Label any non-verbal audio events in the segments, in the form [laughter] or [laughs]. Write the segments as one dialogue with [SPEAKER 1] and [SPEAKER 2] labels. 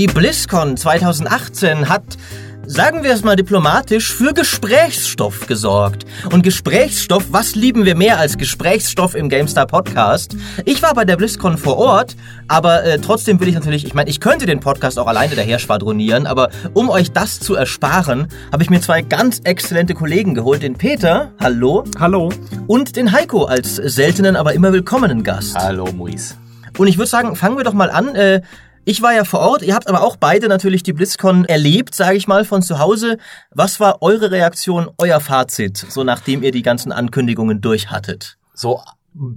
[SPEAKER 1] Die BlizzCon 2018 hat sagen wir es mal diplomatisch, für Gesprächsstoff gesorgt. Und Gesprächsstoff, was lieben wir mehr als Gesprächsstoff im GameStar Podcast? Ich war bei der BlizzCon vor Ort, aber äh, trotzdem will ich natürlich, ich meine, ich könnte den Podcast auch alleine daher schwadronieren, aber um euch das zu ersparen, habe ich mir zwei ganz exzellente Kollegen geholt, den Peter, hallo.
[SPEAKER 2] Hallo.
[SPEAKER 1] Und den Heiko als seltenen, aber immer willkommenen Gast.
[SPEAKER 3] Hallo, Maurice.
[SPEAKER 1] Und ich würde sagen, fangen wir doch mal an. Äh, ich war ja vor Ort, ihr habt aber auch beide natürlich die BlizzCon erlebt, sage ich mal, von zu Hause. Was war eure Reaktion, euer Fazit, so nachdem ihr die ganzen Ankündigungen durch hattet?
[SPEAKER 3] So,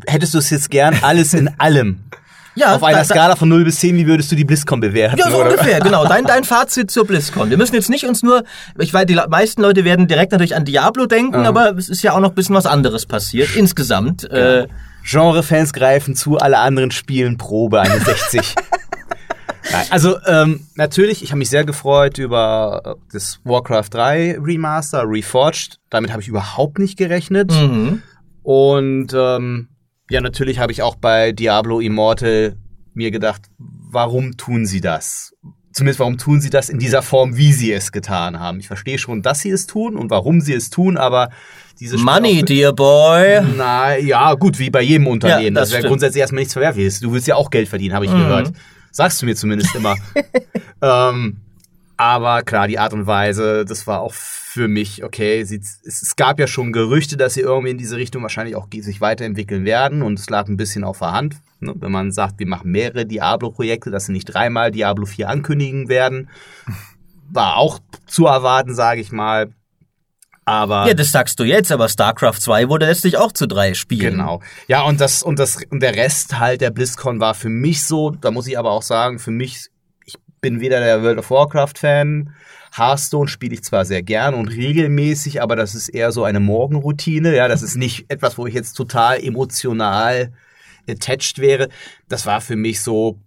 [SPEAKER 3] hättest du es jetzt gern alles in allem? [laughs]
[SPEAKER 1] Ja,
[SPEAKER 3] Auf einer
[SPEAKER 1] da,
[SPEAKER 3] Skala von 0 bis 10, wie würdest du die BlizzCon bewerten?
[SPEAKER 1] Ja, so
[SPEAKER 3] oder?
[SPEAKER 1] ungefähr, [laughs] genau. Dein, dein Fazit zur BlizzCon. Wir müssen jetzt nicht uns nur, ich weiß, die meisten Leute werden direkt natürlich an Diablo denken,
[SPEAKER 3] Mhm.
[SPEAKER 1] aber es ist ja auch noch ein bisschen was anderes passiert, insgesamt. Äh,
[SPEAKER 3] Genre-Fans greifen zu, alle anderen spielen Probe 61. [laughs] Nein, also ähm, natürlich, ich habe mich sehr gefreut über äh, das Warcraft 3 Remaster, Reforged. Damit habe ich überhaupt nicht gerechnet.
[SPEAKER 1] mhm.
[SPEAKER 3] Und ähm, ja, natürlich habe ich auch bei Diablo Immortal mir gedacht, warum tun sie das? Zumindest warum tun sie das in dieser Form, wie sie es getan haben? Ich verstehe schon, dass sie es tun und warum sie es tun, aber diese
[SPEAKER 1] Money, dear boy.
[SPEAKER 3] Na ja, gut, wie bei jedem Unternehmen.
[SPEAKER 1] Ja,
[SPEAKER 3] das
[SPEAKER 1] das
[SPEAKER 3] wäre grundsätzlich erstmal nichts Verwerfliches. Du willst ja auch Geld verdienen, habe ich gehört. Sagst du mir zumindest immer. [laughs] ähm, aber klar, die Art und Weise, das war auch für mich, okay, sie, es, gab ja schon Gerüchte, dass sie irgendwie in diese Richtung wahrscheinlich auch sich weiterentwickeln werden und es lag ein bisschen auf der Hand. Ne? Wenn man sagt, wir machen mehrere Diablo-Projekte, dass sie nicht dreimal Diablo 4 ankündigen werden, war auch zu erwarten, sage ich mal. Aber
[SPEAKER 1] Ja, das sagst du jetzt, aber StarCraft 2 wurde letztlich auch zu drei Spielen.
[SPEAKER 3] Genau. Ja, und das und das und der Rest halt der BlizzCon war für mich so, da muss ich aber auch sagen, für mich ich bin weder der World of Warcraft Fan, Hearthstone spiele ich zwar sehr gern und regelmäßig, aber das ist eher so eine Morgenroutine, ja, das ist nicht etwas, wo ich jetzt total emotional attached wäre. Das war für mich so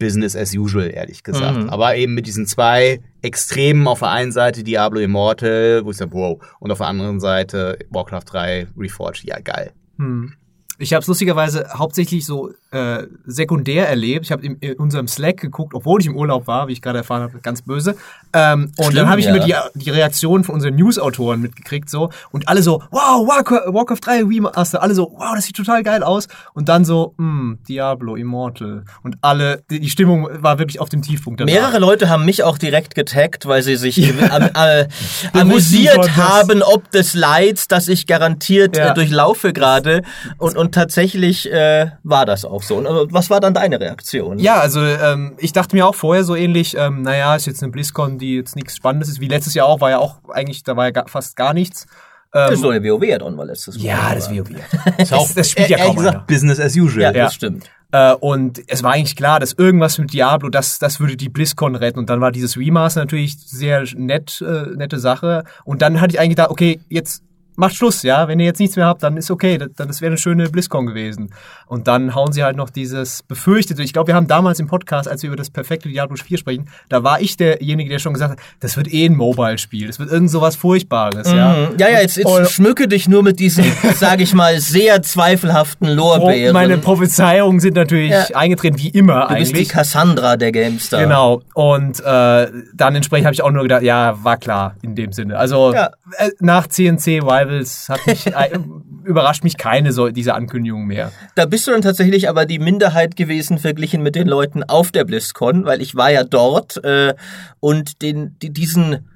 [SPEAKER 3] Business as usual, ehrlich gesagt.
[SPEAKER 1] Mhm.
[SPEAKER 3] Aber eben mit diesen zwei Extremen auf der einen Seite Diablo Immortal, wo ich sage, wow, und auf der anderen Seite Warcraft 3 Reforged, ja geil.
[SPEAKER 2] Hm. Ich habe es lustigerweise hauptsächlich so äh, sekundär erlebt. Ich habe in, in unserem Slack geguckt, obwohl ich im Urlaub war, wie ich gerade erfahren habe, ganz böse. Ähm, und
[SPEAKER 1] Schlimm,
[SPEAKER 2] dann habe ich
[SPEAKER 1] ja.
[SPEAKER 2] mir die, die Reaktion von unseren News-Autoren mitgekriegt so und alle so, wow, Warcraft, Warcraft 3 Remaster, alle so, wow, das sieht total geil aus. Und dann so, hm, Diablo Immortal. Und alle, die, die Stimmung war wirklich auf dem Tiefpunkt. danach.
[SPEAKER 1] Mehrere Leute haben mich auch direkt getaggt, weil sie sich [laughs] am, äh, amüsiert haben, ob des Leids, das ich garantiert
[SPEAKER 2] Ja.
[SPEAKER 1] äh, durchlaufe gerade. Und, und tatsächlich äh, war das auch so. Und äh, was war dann deine Reaktion?
[SPEAKER 2] Ja, also ähm, ich dachte mir auch vorher so ähnlich, ähm, naja, ist jetzt eine BlizzCon, die jetzt nichts Spannendes ist, wie letztes Jahr auch, war ja auch eigentlich, da war ja ga, fast gar nichts.
[SPEAKER 1] Das
[SPEAKER 2] Ähm,
[SPEAKER 1] ist nur eine WoW-Add-on war letztes Mal.
[SPEAKER 2] ja, das WoW.
[SPEAKER 3] Ist auch, [laughs]
[SPEAKER 2] Das, das spielt ja kaum
[SPEAKER 3] gesagt,
[SPEAKER 2] einer.
[SPEAKER 3] Business as usual.
[SPEAKER 1] Ja,
[SPEAKER 2] Ja.
[SPEAKER 1] das stimmt.
[SPEAKER 2] Äh, und es war eigentlich klar, dass irgendwas mit Diablo, das, das würde die BlizzCon retten. Und dann war dieses Remaster natürlich sehr nett, äh, nette Sache. Und dann hatte ich eigentlich gedacht, okay, jetzt macht Schluss, ja. Wenn ihr jetzt nichts mehr habt, dann ist okay. Das, dann das wäre eine schöne BlizzCon gewesen. Und dann hauen sie halt noch dieses befürchtete. Ich glaube, wir haben damals im Podcast, als wir über das perfekte Diablo 4 sprechen, da war ich derjenige, der schon gesagt hat, das wird eh ein Mobile-Spiel. Das wird irgend sowas Furchtbares, ja.
[SPEAKER 1] Mhm. Ja, ja, jetzt, jetzt
[SPEAKER 2] Und-
[SPEAKER 1] schmücke dich nur mit diesen, [laughs] sage ich mal, sehr zweifelhaften Lorbeeren.
[SPEAKER 2] Meine Prophezeiungen sind natürlich
[SPEAKER 1] Ja.
[SPEAKER 2] eingetreten, wie immer
[SPEAKER 1] du bist die
[SPEAKER 2] eigentlich.
[SPEAKER 1] Cassandra der GameStar.
[SPEAKER 2] Genau. Und äh, dann entsprechend habe ich auch nur gedacht, ja, war klar in dem Sinne. Also
[SPEAKER 1] Ja.
[SPEAKER 2] äh, nach CNC Rivals hat mich, [laughs] äh, überrascht mich keine so diese Ankündigung mehr.
[SPEAKER 1] Da bist du dann tatsächlich aber die Minderheit gewesen verglichen mit den Leuten auf der BlizzCon, weil ich war ja dort äh, und den, die, diesen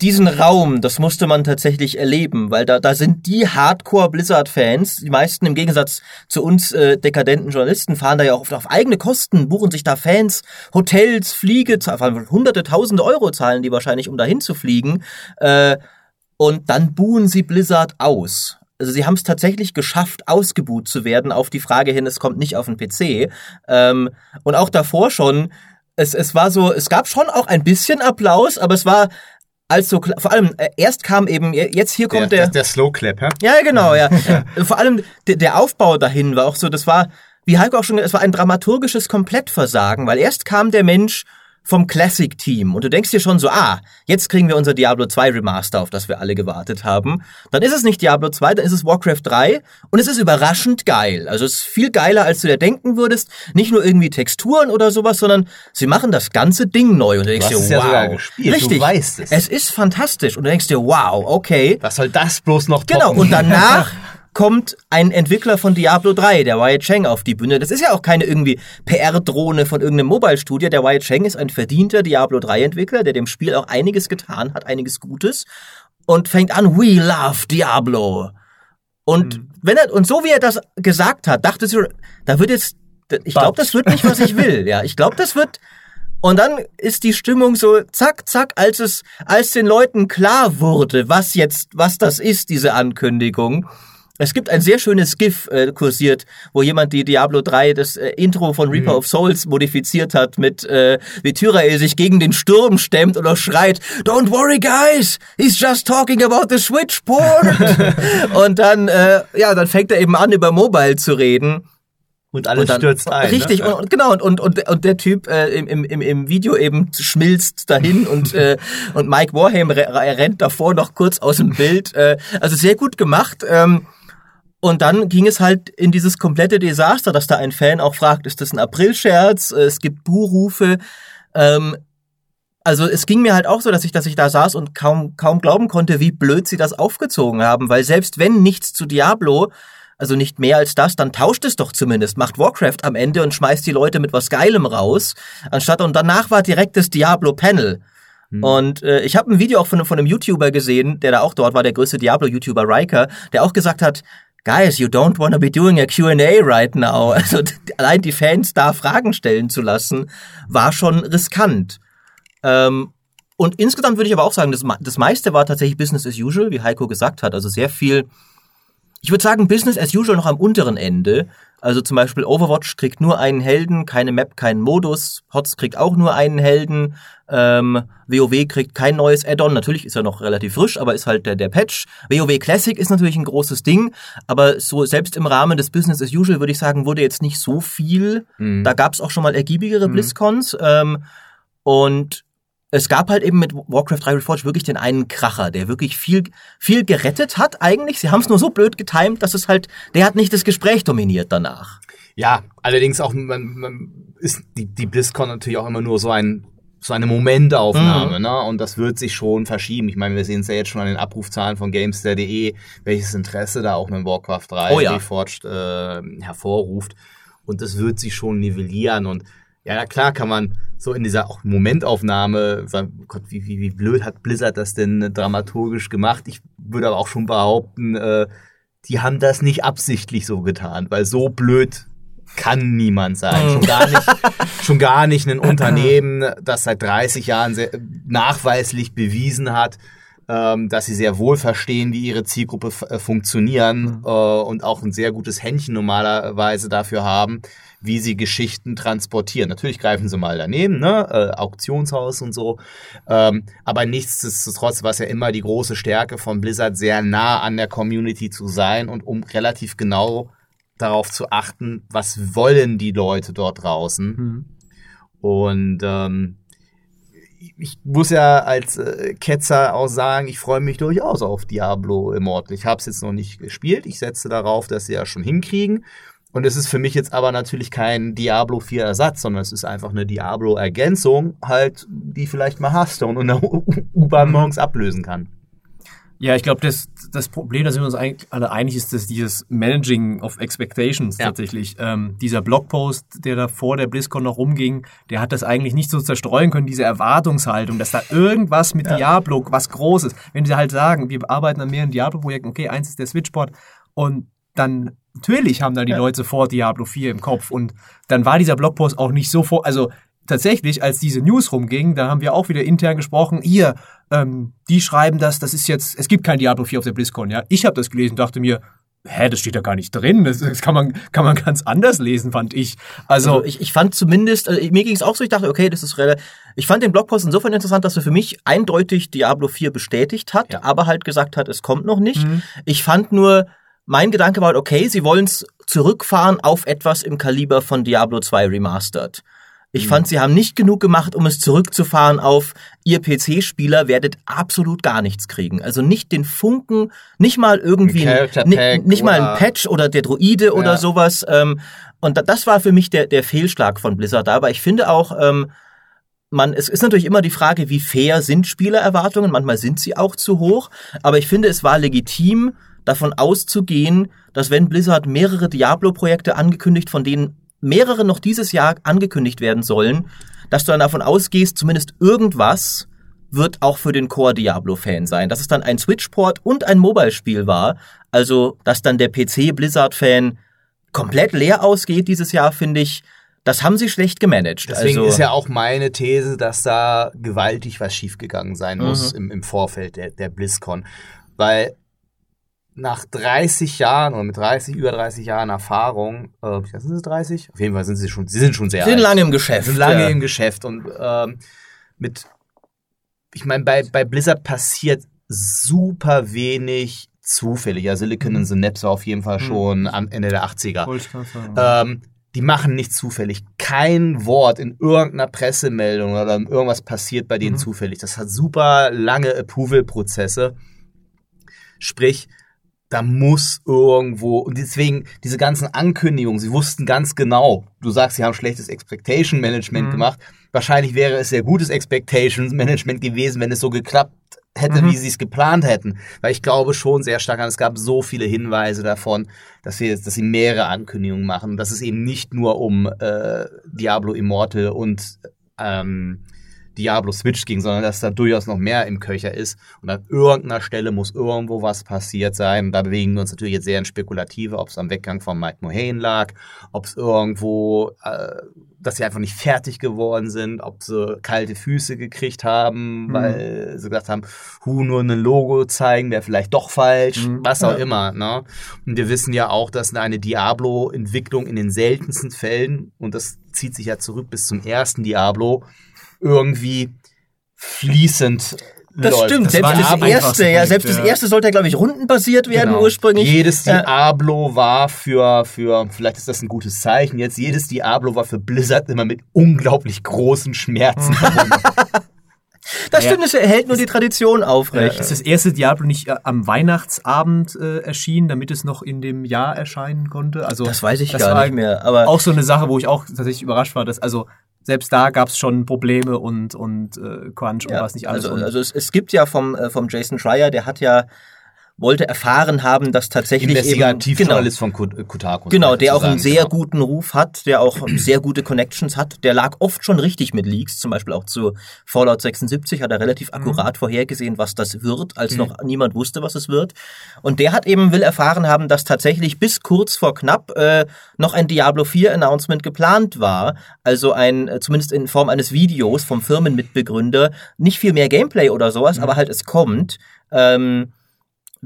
[SPEAKER 1] diesen Raum, das musste man tatsächlich erleben, weil da, da sind die Hardcore-Blizzard-Fans, die meisten im Gegensatz zu uns äh, dekadenten Journalisten, fahren da ja auch oft auf eigene Kosten, buchen sich da Fans, Hotels, Fliege, hunderte, tausende Euro zahlen die wahrscheinlich, um dahin zu fliegen. Äh, und dann buhen sie Blizzard aus. Also sie haben es tatsächlich geschafft, ausgebuht zu werden auf die Frage hin, es kommt nicht auf den PC. Ähm, und auch davor schon, es, es war so, es gab schon auch ein bisschen Applaus, aber es war als so, klar- vor allem, äh, erst kam eben, jetzt hier kommt
[SPEAKER 3] der,
[SPEAKER 1] der,
[SPEAKER 3] der Slow Clap, ja?
[SPEAKER 1] ja, genau, ja. [laughs] Vor allem der, der Aufbau dahin war auch so, das war, wie Heiko auch schon gesagt, es war ein dramaturgisches Komplettversagen, weil erst kam der Mensch vom Classic-Team und du denkst dir schon so, ah, jetzt kriegen wir unser Diablo 2 Remaster, auf das wir alle gewartet haben. Dann ist es nicht Diablo 2, dann ist es Warcraft 3 und es ist überraschend geil. Also es ist viel geiler, als du dir denken würdest. Nicht nur irgendwie Texturen oder sowas, sondern sie machen das ganze Ding neu und du denkst
[SPEAKER 3] Du
[SPEAKER 1] dir,
[SPEAKER 3] ja
[SPEAKER 1] wow. Richtig.
[SPEAKER 3] du weißt es.
[SPEAKER 1] Es ist fantastisch und du denkst dir, wow, okay.
[SPEAKER 3] Was soll das bloß noch toppen?
[SPEAKER 1] Genau, und danach [laughs] kommt ein Entwickler von Diablo 3, der Wyatt Cheng, auf die Bühne. Das ist ja auch keine irgendwie PR-Drohne von irgendeinem Mobile-Studio. Der Wyatt Cheng ist ein verdienter Diablo 3-Entwickler, der dem Spiel auch einiges getan hat, einiges Gutes. Und fängt an, we love Diablo. Und wenn er, und so wie er das gesagt hat, dachte sie, da wird jetzt, ich glaube, das wird nicht, was ich will. Ja, ich glaube, das wird, und dann ist die Stimmung so zack, zack, als es, als den Leuten klar wurde, was jetzt, was das ist, diese Ankündigung. Es gibt ein sehr schönes GIF äh, kursiert, wo jemand die Diablo 3 das äh, Intro von Reaper of Souls modifiziert hat mit äh, wie Tyrael sich gegen den Sturm stemmt oder schreit Don't worry guys, he's just talking about the Switchport. [laughs] und dann äh, ja, dann fängt er eben an über Mobile zu reden.
[SPEAKER 3] Und alles
[SPEAKER 1] Und dann,
[SPEAKER 3] stürzt ein.
[SPEAKER 1] Richtig,
[SPEAKER 3] ne?
[SPEAKER 1] und, und genau, und, und, und, der Typ äh, im, im, im- im Video eben schmilzt dahin und, äh, und Mike Warham re rennt davor noch kurz aus dem Bild. Äh, also sehr gut gemacht. Ähm, und dann ging es halt in dieses komplette Desaster, dass da ein Fan auch fragt, ist das ein Aprilscherz? Es gibt Buhrufe. Ähm, also es ging mir halt auch so, dass ich, dass ich da saß und kaum, kaum glauben konnte, wie blöd sie das aufgezogen haben, weil selbst wenn nichts zu Diablo, also nicht mehr als das, dann tauscht es doch zumindest, macht Warcraft am Ende und schmeißt die Leute mit was Geilem raus, anstatt und danach war direkt das Diablo-Panel. Und äh, ich habe ein Video auch von, von einem YouTuber gesehen, der da auch dort war, der größte Diablo-YouTuber Riker, der auch gesagt hat, Guys, you don't wanna be doing a Q&A right now. [laughs] Also allein die Fans da Fragen stellen zu lassen, war schon riskant. Ähm, und insgesamt würde ich aber auch sagen, das, das meiste war tatsächlich Business as usual, wie Heiko gesagt hat. Also sehr viel, ich würde sagen, Business as usual noch am unteren Ende. Also zum Beispiel Overwatch kriegt nur einen Helden, keine Map, keinen Modus. HOTS kriegt auch nur einen Helden. Ähm, WoW kriegt kein neues Add-on. Natürlich ist er noch relativ frisch, aber ist halt der, der Patch. WoW Classic ist natürlich ein großes Ding, aber so selbst im Rahmen des Business as usual würde ich sagen, wurde jetzt nicht so viel. Da gab es auch schon mal ergiebigere BlizzCons. Ähm, und es gab halt eben mit Warcraft 3 Reforged wirklich den einen Kracher, der wirklich viel, viel gerettet hat eigentlich. Sie haben es nur so blöd getimt, dass es halt, der hat nicht das Gespräch dominiert danach.
[SPEAKER 3] Ja, allerdings auch, man, man ist die, die BlizzCon natürlich auch immer nur so ein so eine Momentaufnahme, ne? Und das wird sich schon verschieben. Ich meine, wir sehen es ja jetzt schon an den Abrufzahlen von Gamester.de, welches Interesse da auch mit Warcraft 3
[SPEAKER 1] Oh ja.
[SPEAKER 3] Reforged äh, hervorruft. Und das wird sich schon nivellieren. Und ja, klar kann man so in dieser auch Momentaufnahme sagen, oh Gott, wie, wie, wie blöd hat Blizzard das denn dramaturgisch gemacht? Ich würde aber auch schon behaupten, äh, die haben das nicht absichtlich so getan, weil so blöd kann niemand sein. Schon gar nicht, [laughs] schon gar nicht ein Unternehmen, das seit 30 Jahren sehr, nachweislich bewiesen hat, ähm, dass sie sehr wohl verstehen, wie ihre Zielgruppe äh, funktionieren äh, und auch ein sehr gutes Händchen normalerweise dafür haben, wie sie Geschichten transportieren. Natürlich greifen sie mal daneben, ne? äh, Auktionshaus und so. Ähm, aber nichtsdestotrotz war es ja immer die große Stärke von Blizzard, sehr nah an der Community zu sein und um relativ genau darauf zu achten, was wollen die Leute dort draußen. Und ähm, ich muss ja als äh, Ketzer auch sagen, ich freue mich durchaus auf Diablo Immortal. Ich habe es jetzt noch nicht gespielt. Ich setze darauf, dass sie ja schon hinkriegen. Und es ist für mich jetzt aber natürlich kein Diablo 4 Ersatz, sondern es ist einfach eine Diablo Ergänzung, halt, die vielleicht mal Hearthstone und eine U-Bahn morgens ablösen kann.
[SPEAKER 2] Ja, ich glaube, das, das Problem, da sind wir uns eigentlich alle einig, ist, dass dieses Managing of Expectations
[SPEAKER 3] Ja.
[SPEAKER 2] tatsächlich. Ähm, dieser Blogpost, der da vor der BlizzCon noch rumging, der hat das eigentlich nicht so zerstreuen können, diese Erwartungshaltung, dass da irgendwas mit Diablo, was Großes, wenn sie halt sagen, wir arbeiten an mehreren Diablo-Projekten, okay, eins ist der Switchport und dann natürlich haben da die Leute sofort Diablo 4 im Kopf und dann war dieser Blogpost auch nicht so vor, also tatsächlich, als diese News rumging, da haben wir auch wieder intern gesprochen, hier, ähm, die schreiben das, das ist jetzt, es gibt kein Diablo 4 auf der BlizzCon, ja. Ich habe das gelesen und dachte mir, hä, das steht da gar nicht drin, das, das kann man kann man ganz anders lesen, fand ich. Also,
[SPEAKER 1] Also ich, ich fand zumindest, also mir ging es auch so, ich dachte, okay, das ist relativ. Ich fand den Blogpost insofern interessant, dass er für mich eindeutig Diablo 4 bestätigt hat,
[SPEAKER 3] Ja.
[SPEAKER 1] aber halt gesagt hat, es kommt noch nicht. Ich fand nur, mein Gedanke war, okay, sie wollen es zurückfahren auf etwas im Kaliber von Diablo 2 Remastered. Ich fand, sie haben nicht genug gemacht, um es zurückzufahren auf ihr PC-Spieler werdet absolut gar nichts kriegen. Also nicht den Funken, nicht mal irgendwie,
[SPEAKER 3] Ein
[SPEAKER 1] nicht mal
[SPEAKER 3] oder-
[SPEAKER 1] ein Patch oder der Druide oder
[SPEAKER 3] Ja.
[SPEAKER 1] sowas. Ähm, und da- das war für mich der, der Fehlschlag von Blizzard da. Aber ich finde auch, ähm, man, es ist natürlich immer die Frage, wie fair sind Spielererwartungen. Manchmal sind sie auch zu hoch. Aber ich finde, es war legitim, davon auszugehen, dass wenn Blizzard mehrere Diablo-Projekte angekündigt, von denen mehrere noch dieses Jahr angekündigt werden sollen, dass du dann davon ausgehst, zumindest irgendwas wird auch für den Core Diablo-Fan sein. Dass es dann ein Switch-Port und ein Mobile-Spiel war. Also, dass dann der PC-Blizzard-Fan komplett leer ausgeht dieses Jahr, finde ich, das haben sie schlecht gemanagt.
[SPEAKER 3] Deswegen
[SPEAKER 1] also,
[SPEAKER 3] ist ja auch meine These, dass da gewaltig was schiefgegangen sein muss
[SPEAKER 1] Mhm.
[SPEAKER 3] im, im Vorfeld der, der BlizzCon. Weil nach 30 Jahren oder mit 30, über 30 Jahren Erfahrung, äh, sind es 30? Auf jeden Fall sind sie schon, sie sind schon sehr
[SPEAKER 1] sie sind
[SPEAKER 3] alt.
[SPEAKER 1] lange im Geschäft.
[SPEAKER 3] sind lange
[SPEAKER 1] ja.
[SPEAKER 3] im Geschäft und ähm, mit, ich meine, bei, bei Blizzard passiert super wenig zufällig. Ja, Silicon the Naps war auf jeden Fall schon am Ende der 80er.
[SPEAKER 2] Wollte ich gerade sagen.
[SPEAKER 3] Ähm, die machen nicht zufällig. Kein Wort in irgendeiner Pressemeldung oder irgendwas passiert bei denen
[SPEAKER 2] Mhm.
[SPEAKER 3] zufällig. Das hat super lange Approval-Prozesse. Sprich, da muss irgendwo, und deswegen diese ganzen Ankündigungen, sie wussten ganz genau, du sagst, sie haben schlechtes Expectation Management
[SPEAKER 2] Mhm.
[SPEAKER 3] gemacht. Wahrscheinlich wäre es sehr gutes Expectation Management gewesen, wenn es so geklappt hätte,
[SPEAKER 2] Mhm.
[SPEAKER 3] wie sie es geplant hätten. Weil ich glaube schon sehr stark an, es gab so viele Hinweise davon, dass wir dass sie mehrere Ankündigungen machen, dass es eben nicht nur um äh, Diablo Immortal und ähm, Diablo Switch ging, sondern dass da durchaus noch mehr im Köcher ist. Und an irgendeiner Stelle muss irgendwo was passiert sein. Und da bewegen wir uns natürlich jetzt sehr in Spekulative, ob es am Weggang von Mike Mohane lag, ob es irgendwo, äh, dass sie einfach nicht fertig geworden sind, ob sie kalte Füße gekriegt haben,
[SPEAKER 2] Mhm.
[SPEAKER 3] weil sie gesagt haben, hu, nur ein Logo zeigen, wäre vielleicht doch falsch,
[SPEAKER 2] Mhm.
[SPEAKER 3] was auch
[SPEAKER 1] Ja.
[SPEAKER 3] immer. Ne? Und wir wissen ja auch, dass eine Diablo-Entwicklung in den seltensten Fällen, und das zieht sich ja zurück bis zum ersten Diablo, irgendwie fließend
[SPEAKER 1] Das
[SPEAKER 3] läuft.
[SPEAKER 1] stimmt,
[SPEAKER 2] Das
[SPEAKER 1] selbst das, erste, ja, selbst das
[SPEAKER 2] ja.
[SPEAKER 1] erste sollte ja, glaube ich, rundenbasiert werden
[SPEAKER 3] Genau.
[SPEAKER 1] ursprünglich.
[SPEAKER 3] Jedes
[SPEAKER 1] Ja.
[SPEAKER 3] Diablo war für, für, vielleicht ist das ein gutes Zeichen, jetzt jedes Diablo war für Blizzard immer mit unglaublich großen Schmerzen verbunden. [laughs]
[SPEAKER 1] Das
[SPEAKER 2] Ja.
[SPEAKER 1] stimmt, es hält nur die Tradition aufrecht.
[SPEAKER 2] Ist das erste Diablo nicht äh, am Weihnachtsabend äh, erschienen, damit es noch in dem Jahr erscheinen konnte? Also
[SPEAKER 1] Das weiß ich
[SPEAKER 2] das
[SPEAKER 1] gar
[SPEAKER 2] war
[SPEAKER 1] nicht mehr. Aber
[SPEAKER 2] Auch so eine Sache, wo ich auch tatsächlich überrascht war, dass also selbst da gab es schon Probleme und und äh, Crunch und
[SPEAKER 1] ja,
[SPEAKER 2] was nicht alles.
[SPEAKER 1] also,
[SPEAKER 2] und
[SPEAKER 1] also es, es gibt ja vom, äh, vom Jason Schreier, der hat ja wollte erfahren haben, dass tatsächlich eben, genau,
[SPEAKER 3] Investigativjournalist von Kut- Kotaku.
[SPEAKER 1] Genau, der auch einen sehr
[SPEAKER 3] genau.
[SPEAKER 1] guten Ruf hat, der auch [clears throat] sehr gute Connections hat. Der lag oft schon richtig mit Leaks, zum Beispiel auch zu Fallout 76 hat er relativ
[SPEAKER 3] Mhm.
[SPEAKER 1] akkurat vorhergesehen, was das wird, als noch niemand wusste, was es wird. Und der hat eben will erfahren haben, dass tatsächlich bis kurz vor knapp äh, noch ein Diablo 4 Announcement geplant war, also ein äh, zumindest in Form eines Videos vom Firmenmitbegründer, nicht viel mehr Gameplay oder sowas, aber halt es kommt. Ähm,